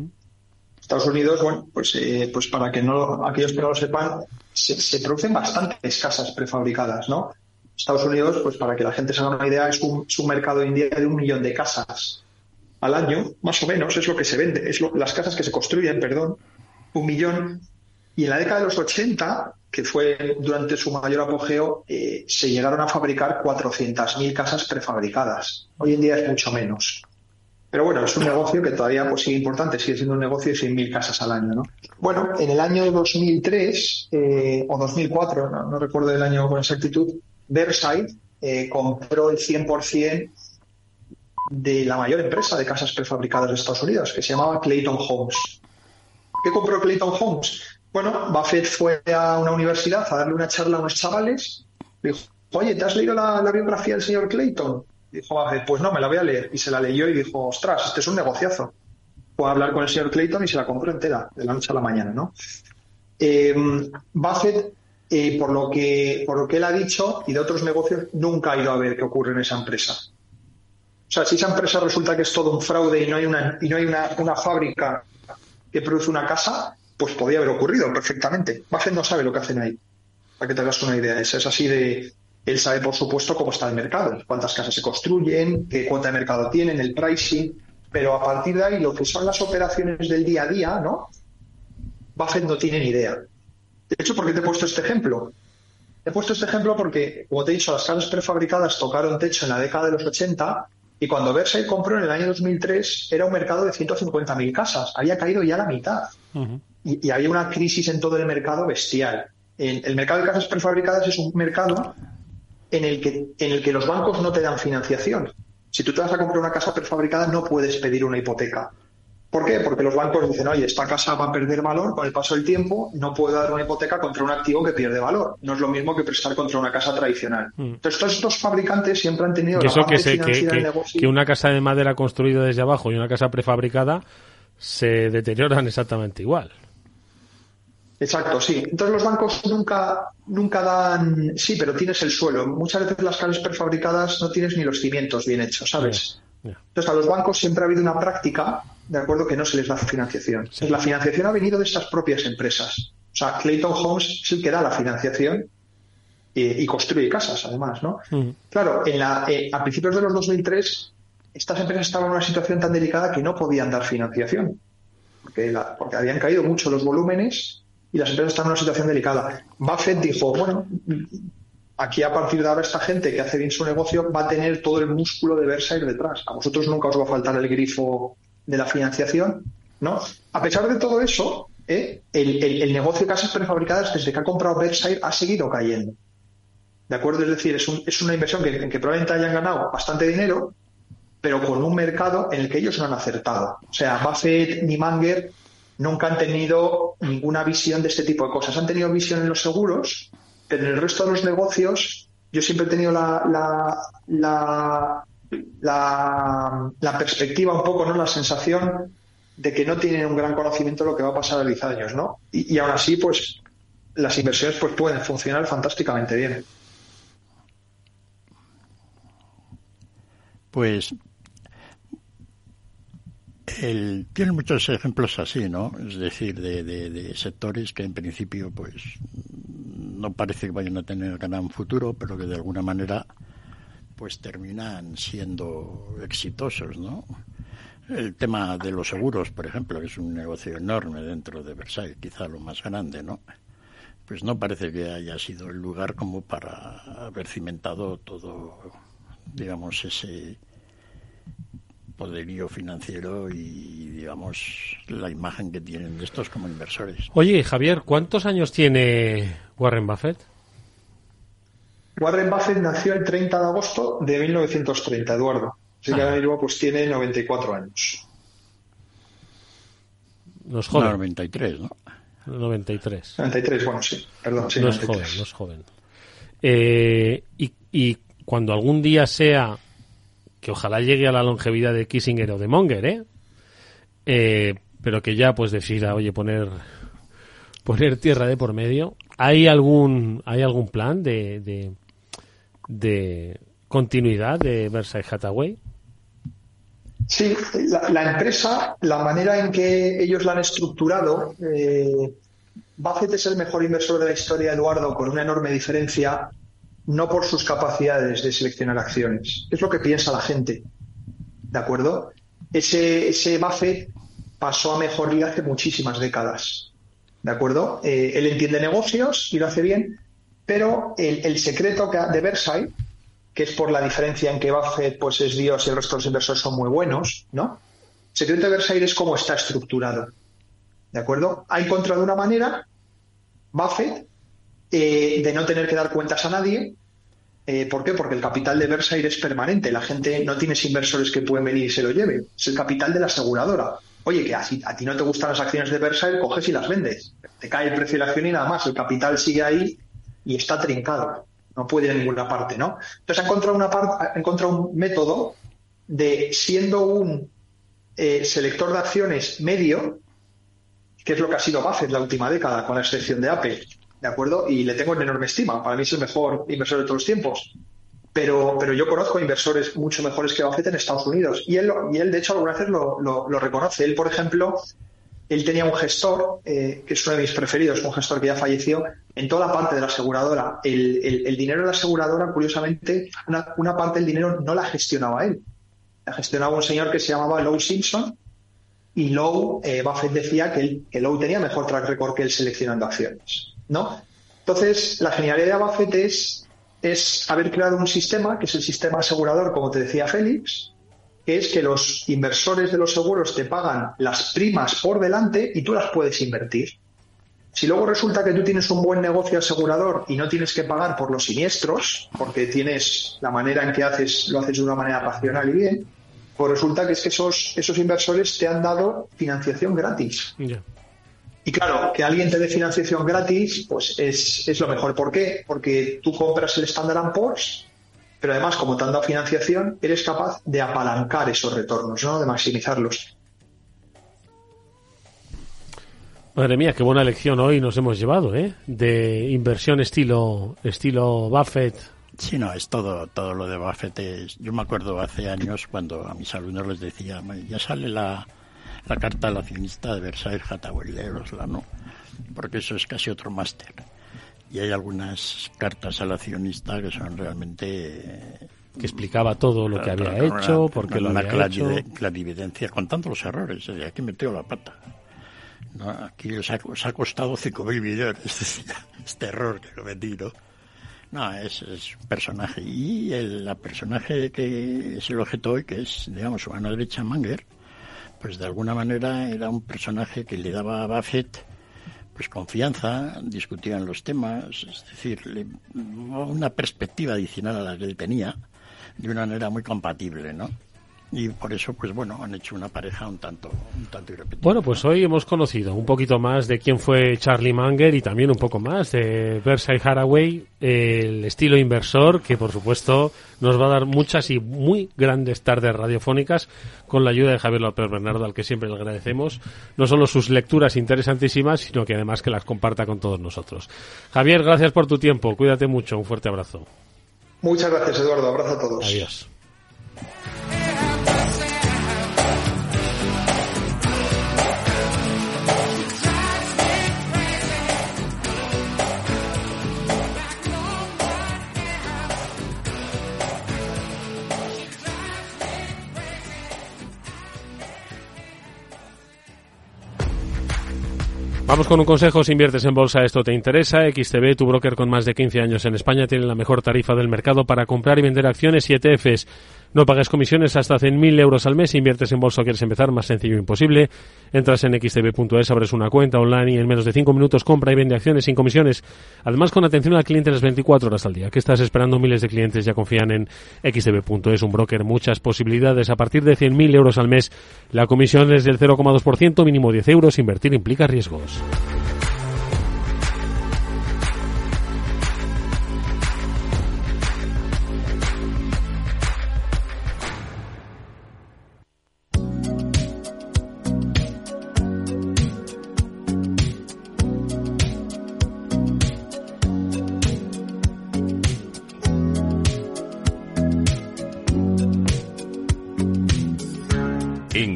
Estados Unidos, bueno, pues, eh, pues para que no aquellos que no lo sepan, se, producen bastantes casas prefabricadas, ¿no? Estados Unidos, pues para que la gente se haga una idea, es un, mercado hoy día de un millón de casas al año, más o menos, es lo que se vende, es lo- las casas que se construyen, perdón, un millón. Y en la década de los 80, que fue durante su mayor apogeo, eh, se llegaron a fabricar 400.000 casas prefabricadas. Hoy en día es mucho menos. Pero bueno, es un negocio que todavía pues, sigue importante, sigue siendo un negocio de 100.000 casas al año. ¿no? Bueno, en el año 2003 eh, o 2004, no, no recuerdo el año con exactitud, Versailles eh, compró el 100% de la mayor empresa de casas prefabricadas de Estados Unidos, que se llamaba Clayton Homes. ¿Qué compró Clayton Homes? Bueno, Buffett fue a una universidad a darle una charla a unos chavales. Dijo, oye, ¿te has leído la, biografía del señor Clayton? Dijo Buffett, pues no, me la voy a leer. Y se la leyó y dijo, ostras, este es un negociazo. Fue a hablar con el señor Clayton y se la compró entera, de la noche a la mañana, ¿no? Eh, Buffett, eh, por, lo que, por lo que él ha dicho y de otros negocios, nunca ha ido a ver qué ocurre en esa empresa. O sea, si esa empresa resulta que es todo un fraude y no hay una, y no hay una, una fábrica que produce una casa, pues podía haber ocurrido perfectamente. Buffett no sabe lo que hacen ahí. Para que te hagas una idea. Es, es así de. Él sabe, por supuesto, cómo está el mercado, cuántas casas se construyen, qué cuota de mercado tienen, el pricing. Pero a partir de ahí, lo que son las operaciones del día a día, ¿no? Buffett no tiene ni idea. De hecho, ¿por qué te he puesto este ejemplo? He puesto este ejemplo porque, como te he dicho, las casas prefabricadas tocaron techo en la década de los 80 y cuando Versailles compró en el año 2003 era un mercado de 150.000 casas. Había caído ya la mitad y, había una crisis en todo el mercado bestial. El, mercado de casas prefabricadas es un mercado en el, que, en el que los bancos no te dan financiación. Si tú te vas a comprar una casa prefabricada no puedes pedir una hipoteca. ¿Por qué? Porque los bancos dicen, oye, esta casa va a perder valor con el paso del tiempo, no puedo dar una hipoteca contra un activo que pierde valor. No es lo mismo que prestar contra una casa tradicional. Mm. Entonces, todos estos fabricantes siempre han tenido la parte que, que, que una casa de madera construida desde abajo y una casa prefabricada se deterioran exactamente igual. Exacto, sí. Entonces los bancos nunca, nunca dan, sí, pero tienes el suelo. Muchas veces las casas prefabricadas no tienes ni los cimientos bien hechos, ¿sabes? Entonces a los bancos siempre ha habido una práctica, de acuerdo, que no se les da financiación. La financiación ha venido de estas propias empresas. O sea, Clayton Homes es el que da la financiación y, construye casas, además, ¿no? Claro, en la, eh, a principios de los 2003 estas empresas estaban en una situación tan delicada que no podían dar financiación, porque, porque habían caído mucho los volúmenes y las empresas están en una situación delicada. Buffett dijo, bueno, aquí a partir de ahora esta gente que hace bien su negocio va a tener todo el músculo de Versailles detrás. A vosotros nunca os va a faltar el grifo de la financiación, ¿no? A pesar de todo eso, ¿eh? el, negocio de casas prefabricadas desde que ha comprado Versailles ha seguido cayendo. ¿De acuerdo? Es decir, es, una inversión que, en que probablemente hayan ganado bastante dinero, pero con un mercado en el que ellos no han acertado. O sea, Buffett ni Manger nunca han tenido ninguna visión de este tipo de cosas. Han tenido visión en los seguros, pero en el resto de los negocios yo siempre he tenido la, la, la, perspectiva un poco, ¿no? La sensación de que no tienen un gran conocimiento de lo que va a pasar a 10 años, ¿no? Y, y aún así, pues, las inversiones pues pueden funcionar fantásticamente bien. Pues el, tiene muchos ejemplos así, ¿no? Es decir, de, sectores que en principio, pues, no parece que vayan a tener gran futuro, pero que de alguna manera, pues, terminan siendo exitosos, ¿no? El tema de los seguros, por ejemplo, que es un negocio enorme dentro de Versailles, quizá lo más grande, ¿no? Pues no parece que haya sido el lugar como para haber cimentado todo, digamos, ese poderío financiero y, digamos, la imagen que tienen de estos como inversores. Oye, Javier, ¿cuántos años tiene Warren Buffett? Warren Buffett nació el 30 de agosto de 1930, Eduardo. Así que ahora pues tiene 94 años. No es joven. 93, ¿no? 93. 93, bueno, sí. Perdón, sí, no es joven, no es joven. Eh, y, y cuando algún día sea que ojalá llegue a la longevidad de Kissinger o de Monger, ¿eh? ¿eh? pero que ya pues decida, oye, poner poner tierra de por medio. ¿Hay algún hay algún plan de de, continuidad de Versailles Hathaway? Sí, la, empresa, la manera en que ellos la han estructurado, eh, Buffett es el mejor inversor de la historia, Eduardo, con una enorme diferencia no por sus capacidades de seleccionar acciones. Es lo que piensa la gente. ¿De acuerdo? Ese, ese Buffett pasó a mejor vida hace muchísimas décadas. ¿De acuerdo? Eh, él entiende negocios y lo hace bien, pero el, secreto de Versailles, que es por la diferencia en que Buffett pues, es Dios y el resto de los inversores son muy buenos, ¿no? El secreto de Versailles es cómo está estructurado. ¿De acuerdo? Ha encontrado una manera, Buffett, eh, de no tener que dar cuentas a nadie, Eh, ¿Por qué? Porque el capital de Versailles es permanente. La gente no tienes inversores que pueden venir y se lo lleven. Es el capital de la aseguradora. Oye, que a, ti no te gustan las acciones de Versailles, coges y las vendes. Te cae el precio de la acción y nada más. El capital sigue ahí y está trincado. No puede ir a ninguna parte, ¿no? Entonces ha encontrado, una ha encontrado un método de, siendo un eh, selector de acciones medio, que es lo que ha sido Buffett la última década, con la excepción de Apple, ¿de acuerdo? Y le tengo en enorme estima. Para mí es el mejor inversor de todos los tiempos. Pero, pero yo conozco inversores mucho mejores que Buffett en Estados Unidos. Y él, y él de hecho, algunas veces lo, lo, reconoce. Él, por ejemplo, él tenía un gestor, eh, que es uno de mis preferidos, un gestor que ya falleció, en toda la parte de la aseguradora. El, el, dinero de la aseguradora, curiosamente, una, parte del dinero no la gestionaba él. La gestionaba un señor que se llamaba Lowe Simpson. Y Lowe, eh, Buffett decía que, él, que tenía mejor track record que él seleccionando acciones. ¿No? Entonces, la genialidad de Buffett es, es haber creado un sistema, que es el sistema asegurador, como te decía Félix, que es que los inversores de los seguros te pagan las primas por delante y tú las puedes invertir. Si luego resulta que tú tienes un buen negocio asegurador y no tienes que pagar por los siniestros, porque tienes la manera en que haces, lo haces de una manera racional y bien, pues resulta que es que esos, esos inversores te han dado financiación gratis. Y claro, que alguien te dé financiación gratis, pues es, es lo mejor. ¿Por qué? Porque tú compras el Standard Poor's, pero además, como te han dado financiación, eres capaz de apalancar esos retornos, ¿no? De maximizarlos. Madre mía, qué buena lección hoy nos hemos llevado, ¿eh? De inversión estilo, estilo Buffett. Sí, no, es todo, todo lo de Buffett. yo me acuerdo hace años cuando a mis alumnos les decía, ya sale la, la carta al accionista de Versailles Hathaway, leerosla, ¿no? Porque eso es casi otro máster. Y hay algunas cartas al accionista que son realmente que explicaba todo lo que había hecho, por qué lo había hecho. clarividencia, contando los errores. Aquí metió la pata. Aquí os ha, ha costado 5.000 millones este error que cometí, ¿no? No, es, es un personaje. Y el la personaje que es el objeto hoy, que es, digamos, su mano derecha, Manger, pues de alguna manera era un personaje que le daba a Buffett pues confianza, discutían los temas, es decir, una perspectiva adicional a la que él tenía, de una manera muy compatible, ¿no? Y por eso pues bueno han hecho una pareja un tanto un tanto irrepetible. Bueno, pues hoy hemos conocido un poquito más de quién fue Charlie Munger y también un poco más de Versailles Haraway, el estilo inversor que por supuesto nos va a dar muchas y muy grandes tardes radiofónicas con la ayuda de Javier López Bernardo al que siempre le agradecemos no solo sus lecturas interesantísimas sino que además que las comparta con todos nosotros. Javier, gracias por tu tiempo, cuídate mucho, un fuerte abrazo. Muchas gracias Eduardo, abrazo a todos. Adiós. Vamos con un consejo, si inviertes en bolsa esto te interesa, XTB, tu broker con más de 15 años en España, tiene la mejor tarifa del mercado para comprar y vender acciones y ETFs. No pagues comisiones hasta 100.000 euros al mes. Si inviertes en bolsa o quieres empezar, más sencillo imposible. Entras en xtb.es, abres una cuenta online y en menos de 5 minutos compra y vende acciones sin comisiones. Además, con atención al cliente las 24 horas al día. ¿Qué estás esperando? Miles de clientes ya confían en xtb.es, un broker, muchas posibilidades. A partir de 100.000 euros al mes, la comisión es del 0,2%, mínimo 10 euros. Invertir implica riesgos.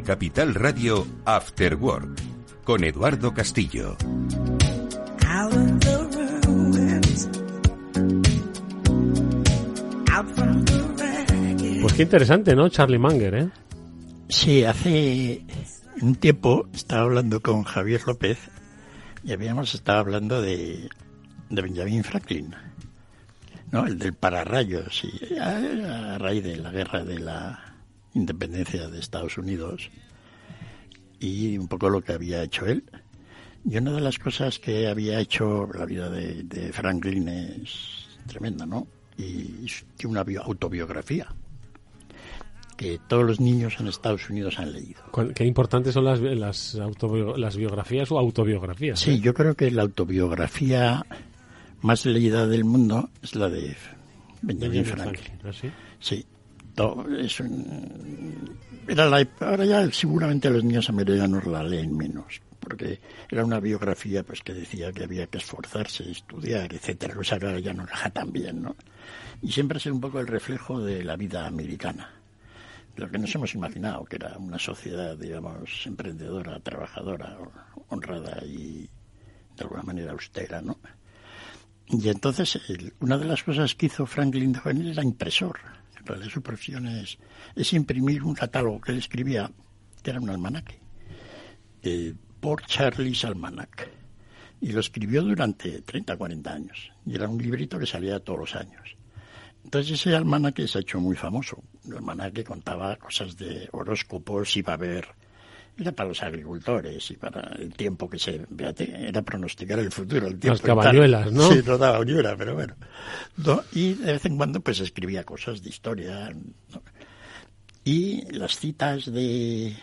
Capital Radio After Work con Eduardo Castillo. Pues qué interesante, ¿no? Charlie Munger, ¿eh? Sí, hace un tiempo estaba hablando con Javier López y habíamos estado hablando de, de Benjamin Franklin, ¿no? El del pararrayos, y a raíz de la guerra de la independencia de Estados Unidos y un poco lo que había hecho él. Y una de las cosas que había hecho la vida de, Franklin es tremenda, ¿no? y tiene una autobiografía que todos los niños en Estados Unidos han leído. Qué importantes son las, las, las biografías o autobiografías. Sí, ¿eh? yo creo que la autobiografía más leída del mundo es la de Benjamin Franklin. ¿Ah, sí? Sí. Es era la, ahora ya seguramente los niños americanos la leen menos, porque era una biografía pues que decía que había que esforzarse, estudiar, etcétera, cosa que ya no tan bien, ¿no? Y siempre es un poco el reflejo de la vida americana, lo que nos hemos imaginado, que era una sociedad, digamos, emprendedora, trabajadora, honrada y de alguna manera austera, ¿no? Y entonces, una de las cosas que hizo Franklin de joven era impresor. En realidad su profesión es, imprimir un catálogo que él escribía, que era un almanaque, eh, por Charlie's Almanac. Y lo escribió durante 30, 40 años. Y era un librito que salía todos los años. Entonces ese almanaque se ha hecho muy famoso. El almanaque contaba cosas de horóscopos, iba a haber era para los agricultores y para el tiempo que se era pronosticar el futuro el tiempo las cabañuelas no sí no daba ni pero bueno y de vez en cuando pues escribía cosas de historia y las citas de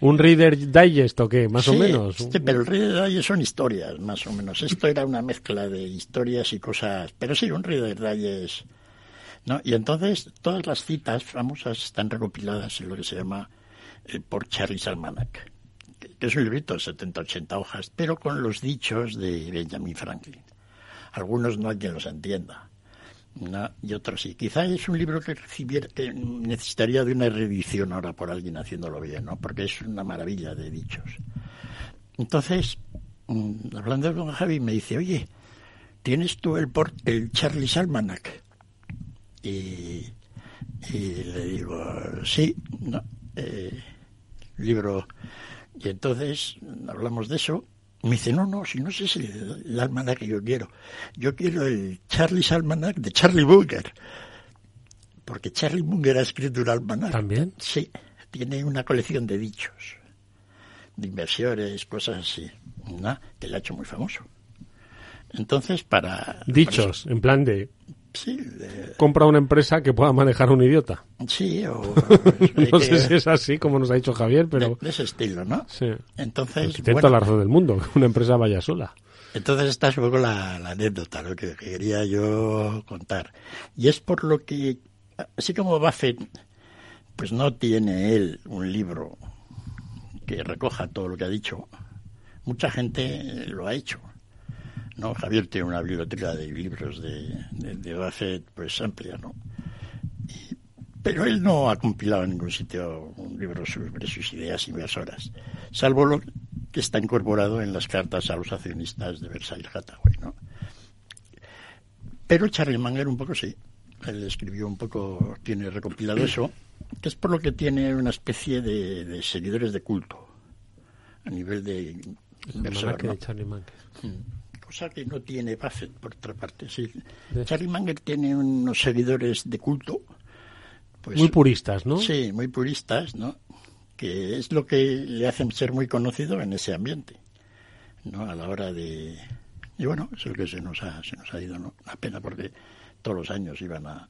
un Reader Digest o qué, más o menos. Sí, pero el Reader Digest son historias, más o menos. Esto era una mezcla de historias y cosas. Pero sí, un Reader Digest. ¿no? Y entonces todas las citas famosas están recopiladas en lo que se llama por Charles Almanac, que es un librito de 70-80 hojas, pero con los dichos de Benjamin Franklin. Algunos no hay quien los entienda. y otros sí. Quizá es un libro que, recibiera, necesitaría de una reedición ahora por alguien haciéndolo bien, ¿no? porque es una maravilla de dichos. Entonces, mm, hablando con Javi, me dice, oye, ¿tienes tú el, el Charles Almanac? Y, y le digo, sí, no, eh, libro. Y entonces hablamos de eso. Me dice, no, no, si no es el, el almanac que yo quiero. Yo quiero el Charlie's Almanac de Charlie Munger. Porque Charlie Munger ha escrito un almanac. ¿También? Sí, tiene una colección de dichos, de inversiones, cosas así, ¿no? que le ha hecho muy famoso. Entonces, para... Dichos, en plan de Sí, Compra una empresa que pueda manejar un idiota. Sí, o... no sé si es así, como nos ha dicho Javier, pero... De, ese estilo, ¿no? Sí. Entonces... Intenta la razón del mundo, que una empresa vaya sola. Entonces esta es un poco la, anécdota, lo que quería yo contar. Y es por lo que, así como Buffett, pues no tiene él un libro que recoja todo lo que ha dicho, mucha gente lo ha hecho. ¿No? Javier tiene una biblioteca de libros de, de, Buffett pues amplia, ¿no? pero él no ha compilado en ningún sitio un libro sobre sus ideas inversoras, salvo lo que está incorporado en las cartas a los accionistas de Versailles Hathaway, ¿no? Pero Charlie Munger un poco sí, él escribió un poco, tiene recopilado eso, que es por lo que tiene una especie de, seguidores de culto a nivel de inversor. ¿no? de Charlie. Mm cosa que no tiene Buffett, por otra parte. Sí. Charlie Munger tiene unos seguidores de culto. Pues, muy puristas, ¿no? Sí, muy puristas, ¿no? Que es lo que le hacen ser muy conocido en ese ambiente, ¿no? A la hora de... Y bueno, es el que se nos ha, se nos ha ido, ¿no? Una pena porque todos los años iban a,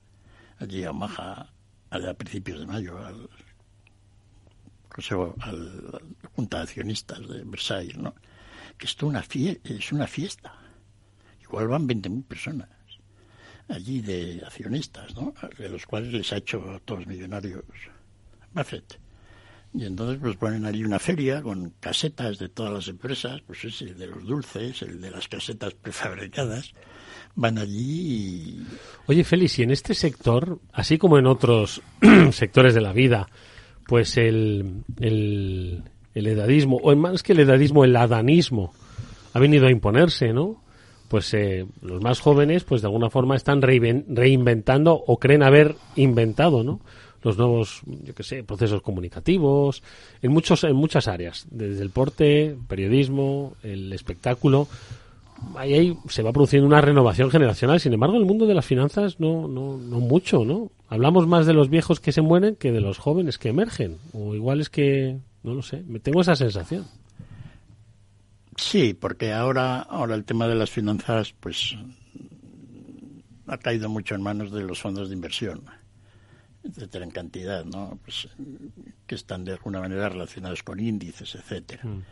allí a Omaha a, principios de mayo al consejo, al, junta de accionistas de Versailles, ¿no? Que esto una es una fiesta. Igual van 20.000 personas allí de accionistas, ¿no? De los cuales les ha hecho todos millonarios Buffett. Y entonces pues ponen allí una feria con casetas de todas las empresas, pues ese el de los dulces, el de las casetas prefabricadas, van allí y... Oye, Félix, y en este sector, así como en otros sectores de la vida, pues el, el edadismo, o más que el edadismo, el adanismo, ha venido a imponerse, ¿no? Pues eh, los más jóvenes, pues de alguna forma están reinventando o creen haber inventado, ¿no? Los nuevos, yo qué sé, procesos comunicativos, en muchos, en muchas áreas, desde el porte, periodismo, el espectáculo. Ahí, ahí se va produciendo una renovación generacional. Sin embargo, el mundo de las finanzas no, no, no mucho, ¿no? Hablamos más de los viejos que se mueren que de los jóvenes que emergen. O igual es que no lo sé, me tengo esa sensación. Sí, porque ahora, ahora el tema de las finanzas, pues ha caído mucho en manos de los fondos de inversión, etcétera, en cantidad, ¿no? Pues, que están de alguna manera relacionados con índices, etcétera. Mm.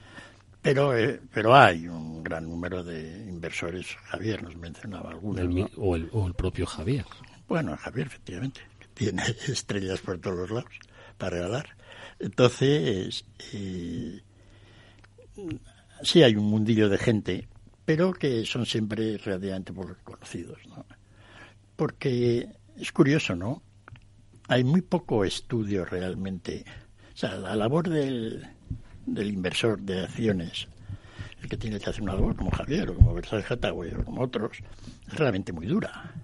Pero, eh, pero hay un gran número de inversores. Javier nos mencionaba algunos. o, el, o el propio Javier. Bueno, Javier, efectivamente, que tiene estrellas por todos los lados para regalar. Entonces, eh, sí hay un mundillo de gente, pero que son siempre relativamente poco conocidos, ¿no? Porque es curioso, ¿no? Hay muy poco estudio realmente. O sea, la labor del, del inversor de acciones, el que tiene que hacer una labor como Javier o como Versailles Hathaway o como otros, es realmente muy dura.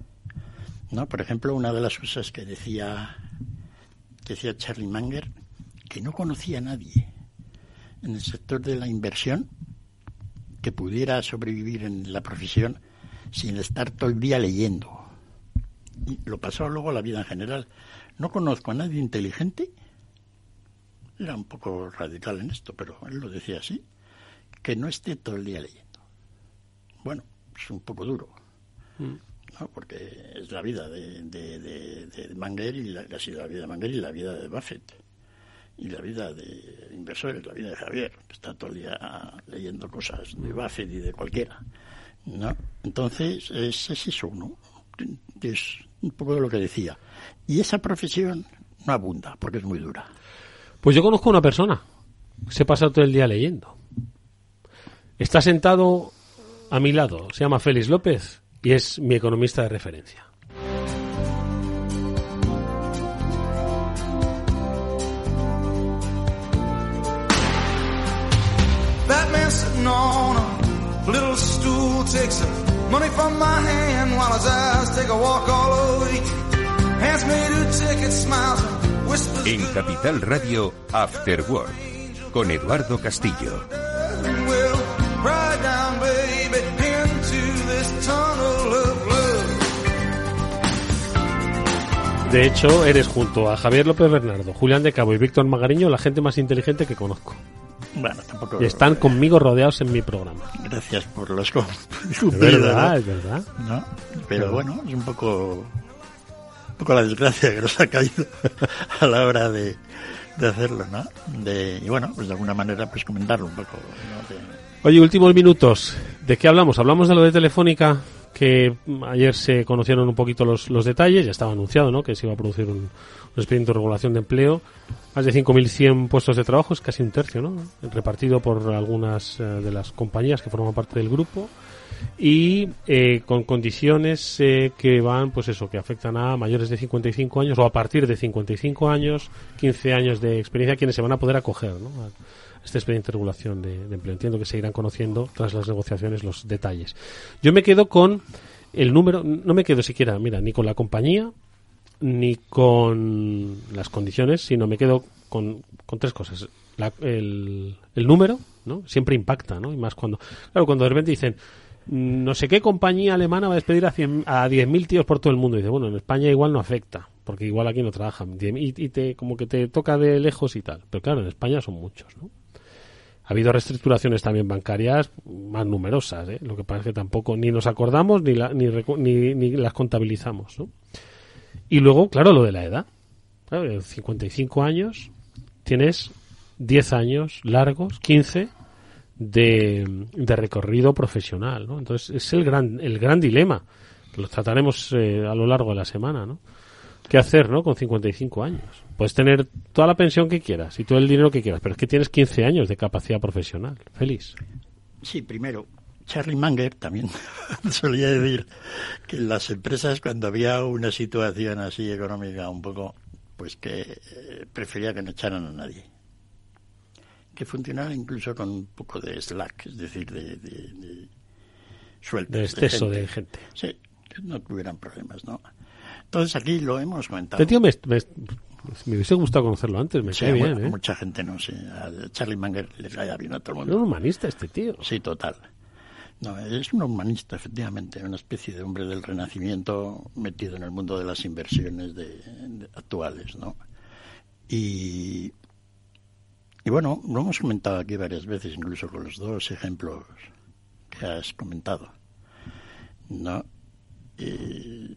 ¿no? Por ejemplo, una de las cosas que decía, decía Charlie Manger, que no conocía a nadie en el sector de la inversión que pudiera sobrevivir en la profesión sin estar todo el día leyendo. Y lo pasó luego la vida en general. No conozco a nadie inteligente era un poco radical en esto, pero él lo decía así, que no esté todo el día leyendo. Bueno, es un poco duro, mm. ¿No? porque es la vida de, de, de, Manger y la, ha sido la vida de Manger y la vida de Buffett y la vida de inversores, la vida de Javier, que está todo el día leyendo cosas de Buffett y de cualquiera. ¿no? Entonces, es, es eso, ¿no? Es un poco de lo que decía. Y esa profesión no abunda, porque es muy dura. Pues yo conozco a una persona se pasa todo el día leyendo. Está sentado a mi lado, se llama Félix López y es mi economista de referencia. money from my hand while his eyes take a walk all over Hands me two tickets, smiles en Capital Radio, After Work, con Eduardo Castillo. De hecho, eres junto a Javier López Bernardo, Julián de Cabo y Víctor Magariño la gente más inteligente que conozco. Bueno, tampoco. Y están conmigo rodeados en mi programa. Gracias por los Es verdad, es verdad. Pero bueno, es un poco un poco la desgracia que nos ha caído a la hora de, hacerlo, ¿no? De, y bueno, pues de alguna manera pues comentarlo un poco. Oye, últimos minutos. ¿De qué hablamos? Hablamos de lo de Telefónica, que ayer se conocieron un poquito los, los detalles, ya estaba anunciado, ¿no? Que se iba a producir un, un expediente de regulación de empleo. Más de 5.100 puestos de trabajo, es casi un tercio, ¿no? Repartido por algunas eh, de las compañías que forman parte del grupo y eh, con condiciones eh, que van, pues eso, que afectan a mayores de 55 años o a partir de 55 años, 15 años de experiencia, quienes se van a poder acoger ¿no? Este expediente de regulación de, empleo. Entiendo que se irán conociendo tras las negociaciones los detalles. Yo me quedo con el número, no me quedo siquiera, mira, ni con la compañía ni con las condiciones, sino me quedo con, con tres cosas. el, el número, ¿no? Siempre impacta, ¿no? Y más cuando, claro, cuando de repente dicen, no sé qué compañía alemana va a despedir a, a 10.000 tíos por todo el mundo. Y dice, bueno, en España igual no afecta, porque igual aquí no trabajan. Y, te, como que te toca de lejos y tal. Pero claro, en España son muchos, ¿no? Ha habido reestructuraciones también bancarias más numerosas, ¿eh? Lo que es que tampoco ni nos acordamos ni, ni, ni, las contabilizamos, ¿no? Y luego, claro, lo de la edad. Claro, 55 años, tienes 10 años largos, 15 de, recorrido profesional, ¿no? Entonces es el gran, el gran dilema, lo trataremos eh, a lo largo de la semana, ¿no? ¿Qué hacer, no? Con 55 años. Puedes tener toda la pensión que quieras y todo el dinero que quieras, pero es que tienes 15 años de capacidad profesional. Feliz. Sí, primero, Charlie Manger también solía decir que en las empresas cuando había una situación así económica un poco, pues que eh, prefería que no echaran a nadie que funcionara incluso con un poco de slack, es decir, de, de, de De exceso de gente. Sí, que no tuvieran problemas, ¿no? Entonces aquí lo hemos comentado. Este tío me, me, hubiese gustado conocerlo antes, me sí, bien, ¿eh? Mucha gente no sé. A Charlie Manger le cae bien a todo el mundo. Es un humanista este tío. Sí, total. No, es un humanista, efectivamente, una especie de hombre del renacimiento metido en el mundo de las inversiones de actuales, ¿no? Y y bueno, lo hemos comentado aquí varias veces, incluso con los dos ejemplos que has comentado. ¿no? eh,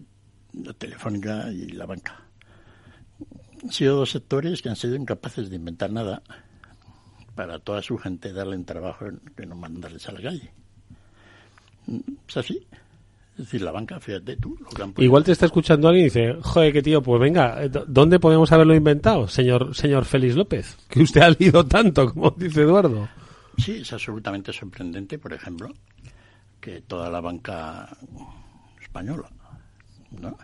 la telefónica y la banca. Han sido dos sectores que han sido incapaces de inventar nada para toda su gente darle un trabajo que no mandarles a la calle. Es así. Es decir, la banca, fíjate tú. Igual te está escuchando alguien y dice, joder, qué tío, pues venga, eh, ¿dónde podemos haberlo inventado, señor, señor Félix López? Que usted ha leído tanto, como dice Eduardo. Sí, es absolutamente sorprendente, por ejemplo, que toda la banca española, ¿no?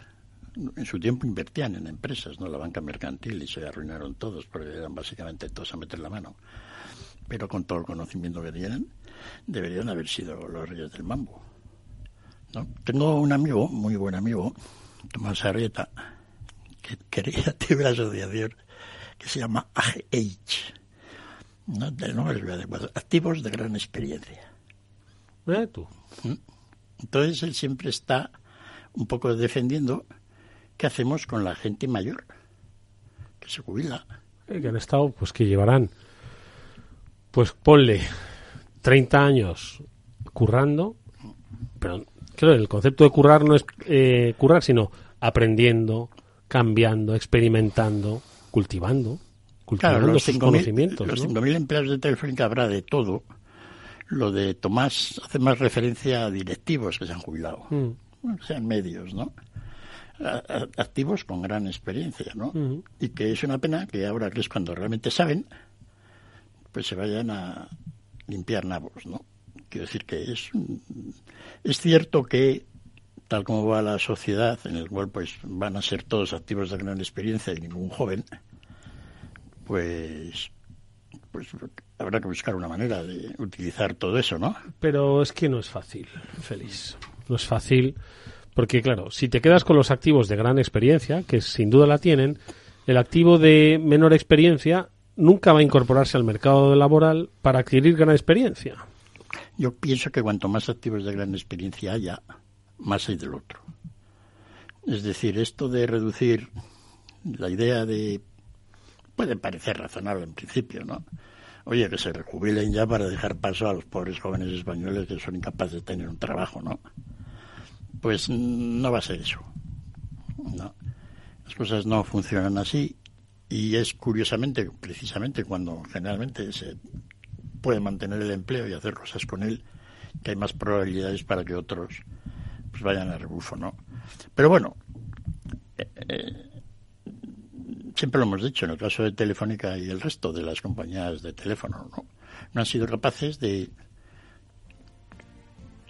en su tiempo invertían en empresas, no la banca mercantil, y se arruinaron todos, porque eran básicamente todos a meter la mano. Pero con todo el conocimiento que tienen, deberían haber sido los reyes del mambo. Tengo un amigo, muy buen amigo, Tomás Arrieta, que quería tener una asociación que se llama AGH, ¿no? de activos de gran experiencia. ¿Eh, tú? ¿Mm? Entonces él siempre está un poco defendiendo qué hacemos con la gente mayor que se jubila. Eh, que han estado, pues que llevarán, pues ponle 30 años currando, pero claro, el concepto de currar no es eh, currar, sino aprendiendo, cambiando, experimentando, cultivando, cultivando los sus conocimientos. Los 5.000 empleados de Telefónica habrá de todo. Lo de Tomás hace más referencia a directivos que se han jubilado, mm. Sean medios, ¿no? activos con gran experiencia, ¿no? Y que es una pena que ahora que es cuando realmente saben, pues se vayan a limpiar nabos, ¿no? Quiero decir que es, es cierto que tal como va la sociedad, en el cual pues van a ser todos activos de gran experiencia y ningún joven, pues pues habrá que buscar una manera de utilizar todo eso, ¿no? Pero es que no es fácil, Félix. No es fácil porque, claro, si te quedas con los activos de gran experiencia, que sin duda la tienen, el activo de menor experiencia nunca va a incorporarse al mercado laboral para adquirir gran experiencia. Yo pienso que cuanto más activos de gran experiencia haya, más hay del otro. Es decir, esto de reducir la idea de puede parecer razonable en principio, ¿no? Oye, que se rejubilen ya para dejar paso a los pobres jóvenes españoles que son incapaces de tener un trabajo, ¿no? Pues no va a ser eso. No. Las cosas no funcionan así y es curiosamente, precisamente cuando generalmente se puede mantener el empleo y hacer cosas con él, que hay más probabilidades para que otros pues vayan a rebufo, ¿no? Pero bueno, eh, eh, siempre lo hemos dicho, en el caso de Telefónica y el resto de las compañías de teléfono, ¿no? No han sido capaces de,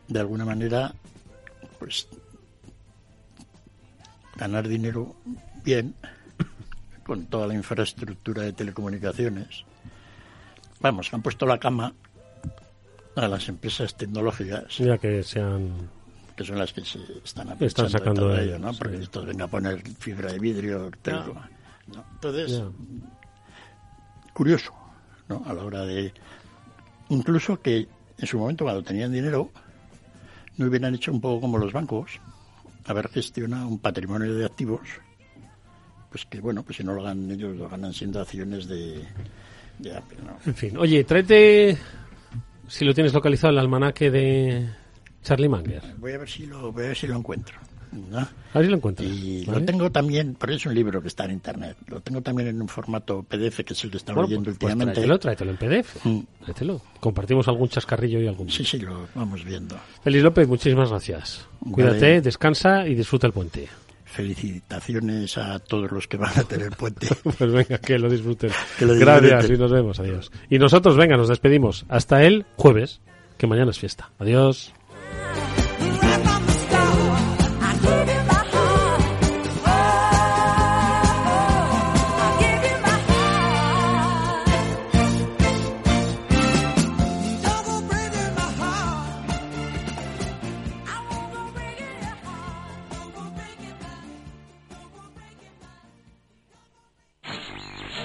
de alguna manera, pues, ganar dinero bien con toda la infraestructura de telecomunicaciones vamos, han puesto la cama a las empresas tecnológicas. Ya que sean que son las que se están, están sacando de ello, ¿no? Porque esto venga a poner fibra de vidrio, Entonces, curioso, ¿no? A la hora de... Incluso que en su momento, cuando tenían dinero, no hubieran hecho un poco como los bancos, haber gestionado un patrimonio de activos, pues que, bueno, pues si no lo ganan ellos, lo ganan siendo acciones de, en fin, oye, tráete, si lo tienes localizado, el almanaque de Charlie Manger. Voy a ver si lo, voy a ver si lo encuentro. A ver si lo encuentro. Y lo tengo también, pero es un libro que está en internet. Lo tengo también en un formato PDF, que es el que estaba leyendo pues, pues últimamente. tráetelo, tráetelo en PDF. Mm. Tráetelo. Compartimos algún chascarrillo y algún. Sí, sí, lo vamos viendo. Feliz López, muchísimas gracias. Cuídate, descansa y disfruta el puente felicitaciones a todos los que van a tener puente. pues venga, que lo disfruten. Gracias y nos vemos. Adiós. Y nosotros, venga, nos despedimos. Hasta el jueves, que mañana es fiesta. Adiós.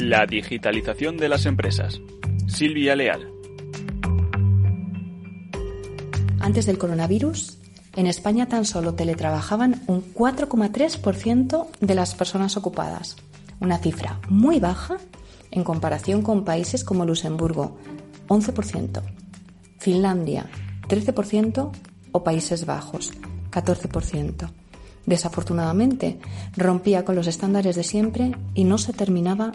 La digitalización de las empresas. Silvia Leal. Antes del coronavirus, en España tan solo teletrabajaban un 4,3% de las personas ocupadas, una cifra muy baja en comparación con países como Luxemburgo, 11%, Finlandia, 13% o Países Bajos, 14%. Desafortunadamente, rompía con los estándares de siempre y no se terminaba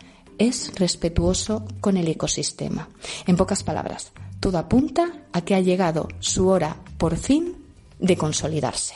es respetuoso con el ecosistema. En pocas palabras, todo apunta a que ha llegado su hora, por fin, de consolidarse.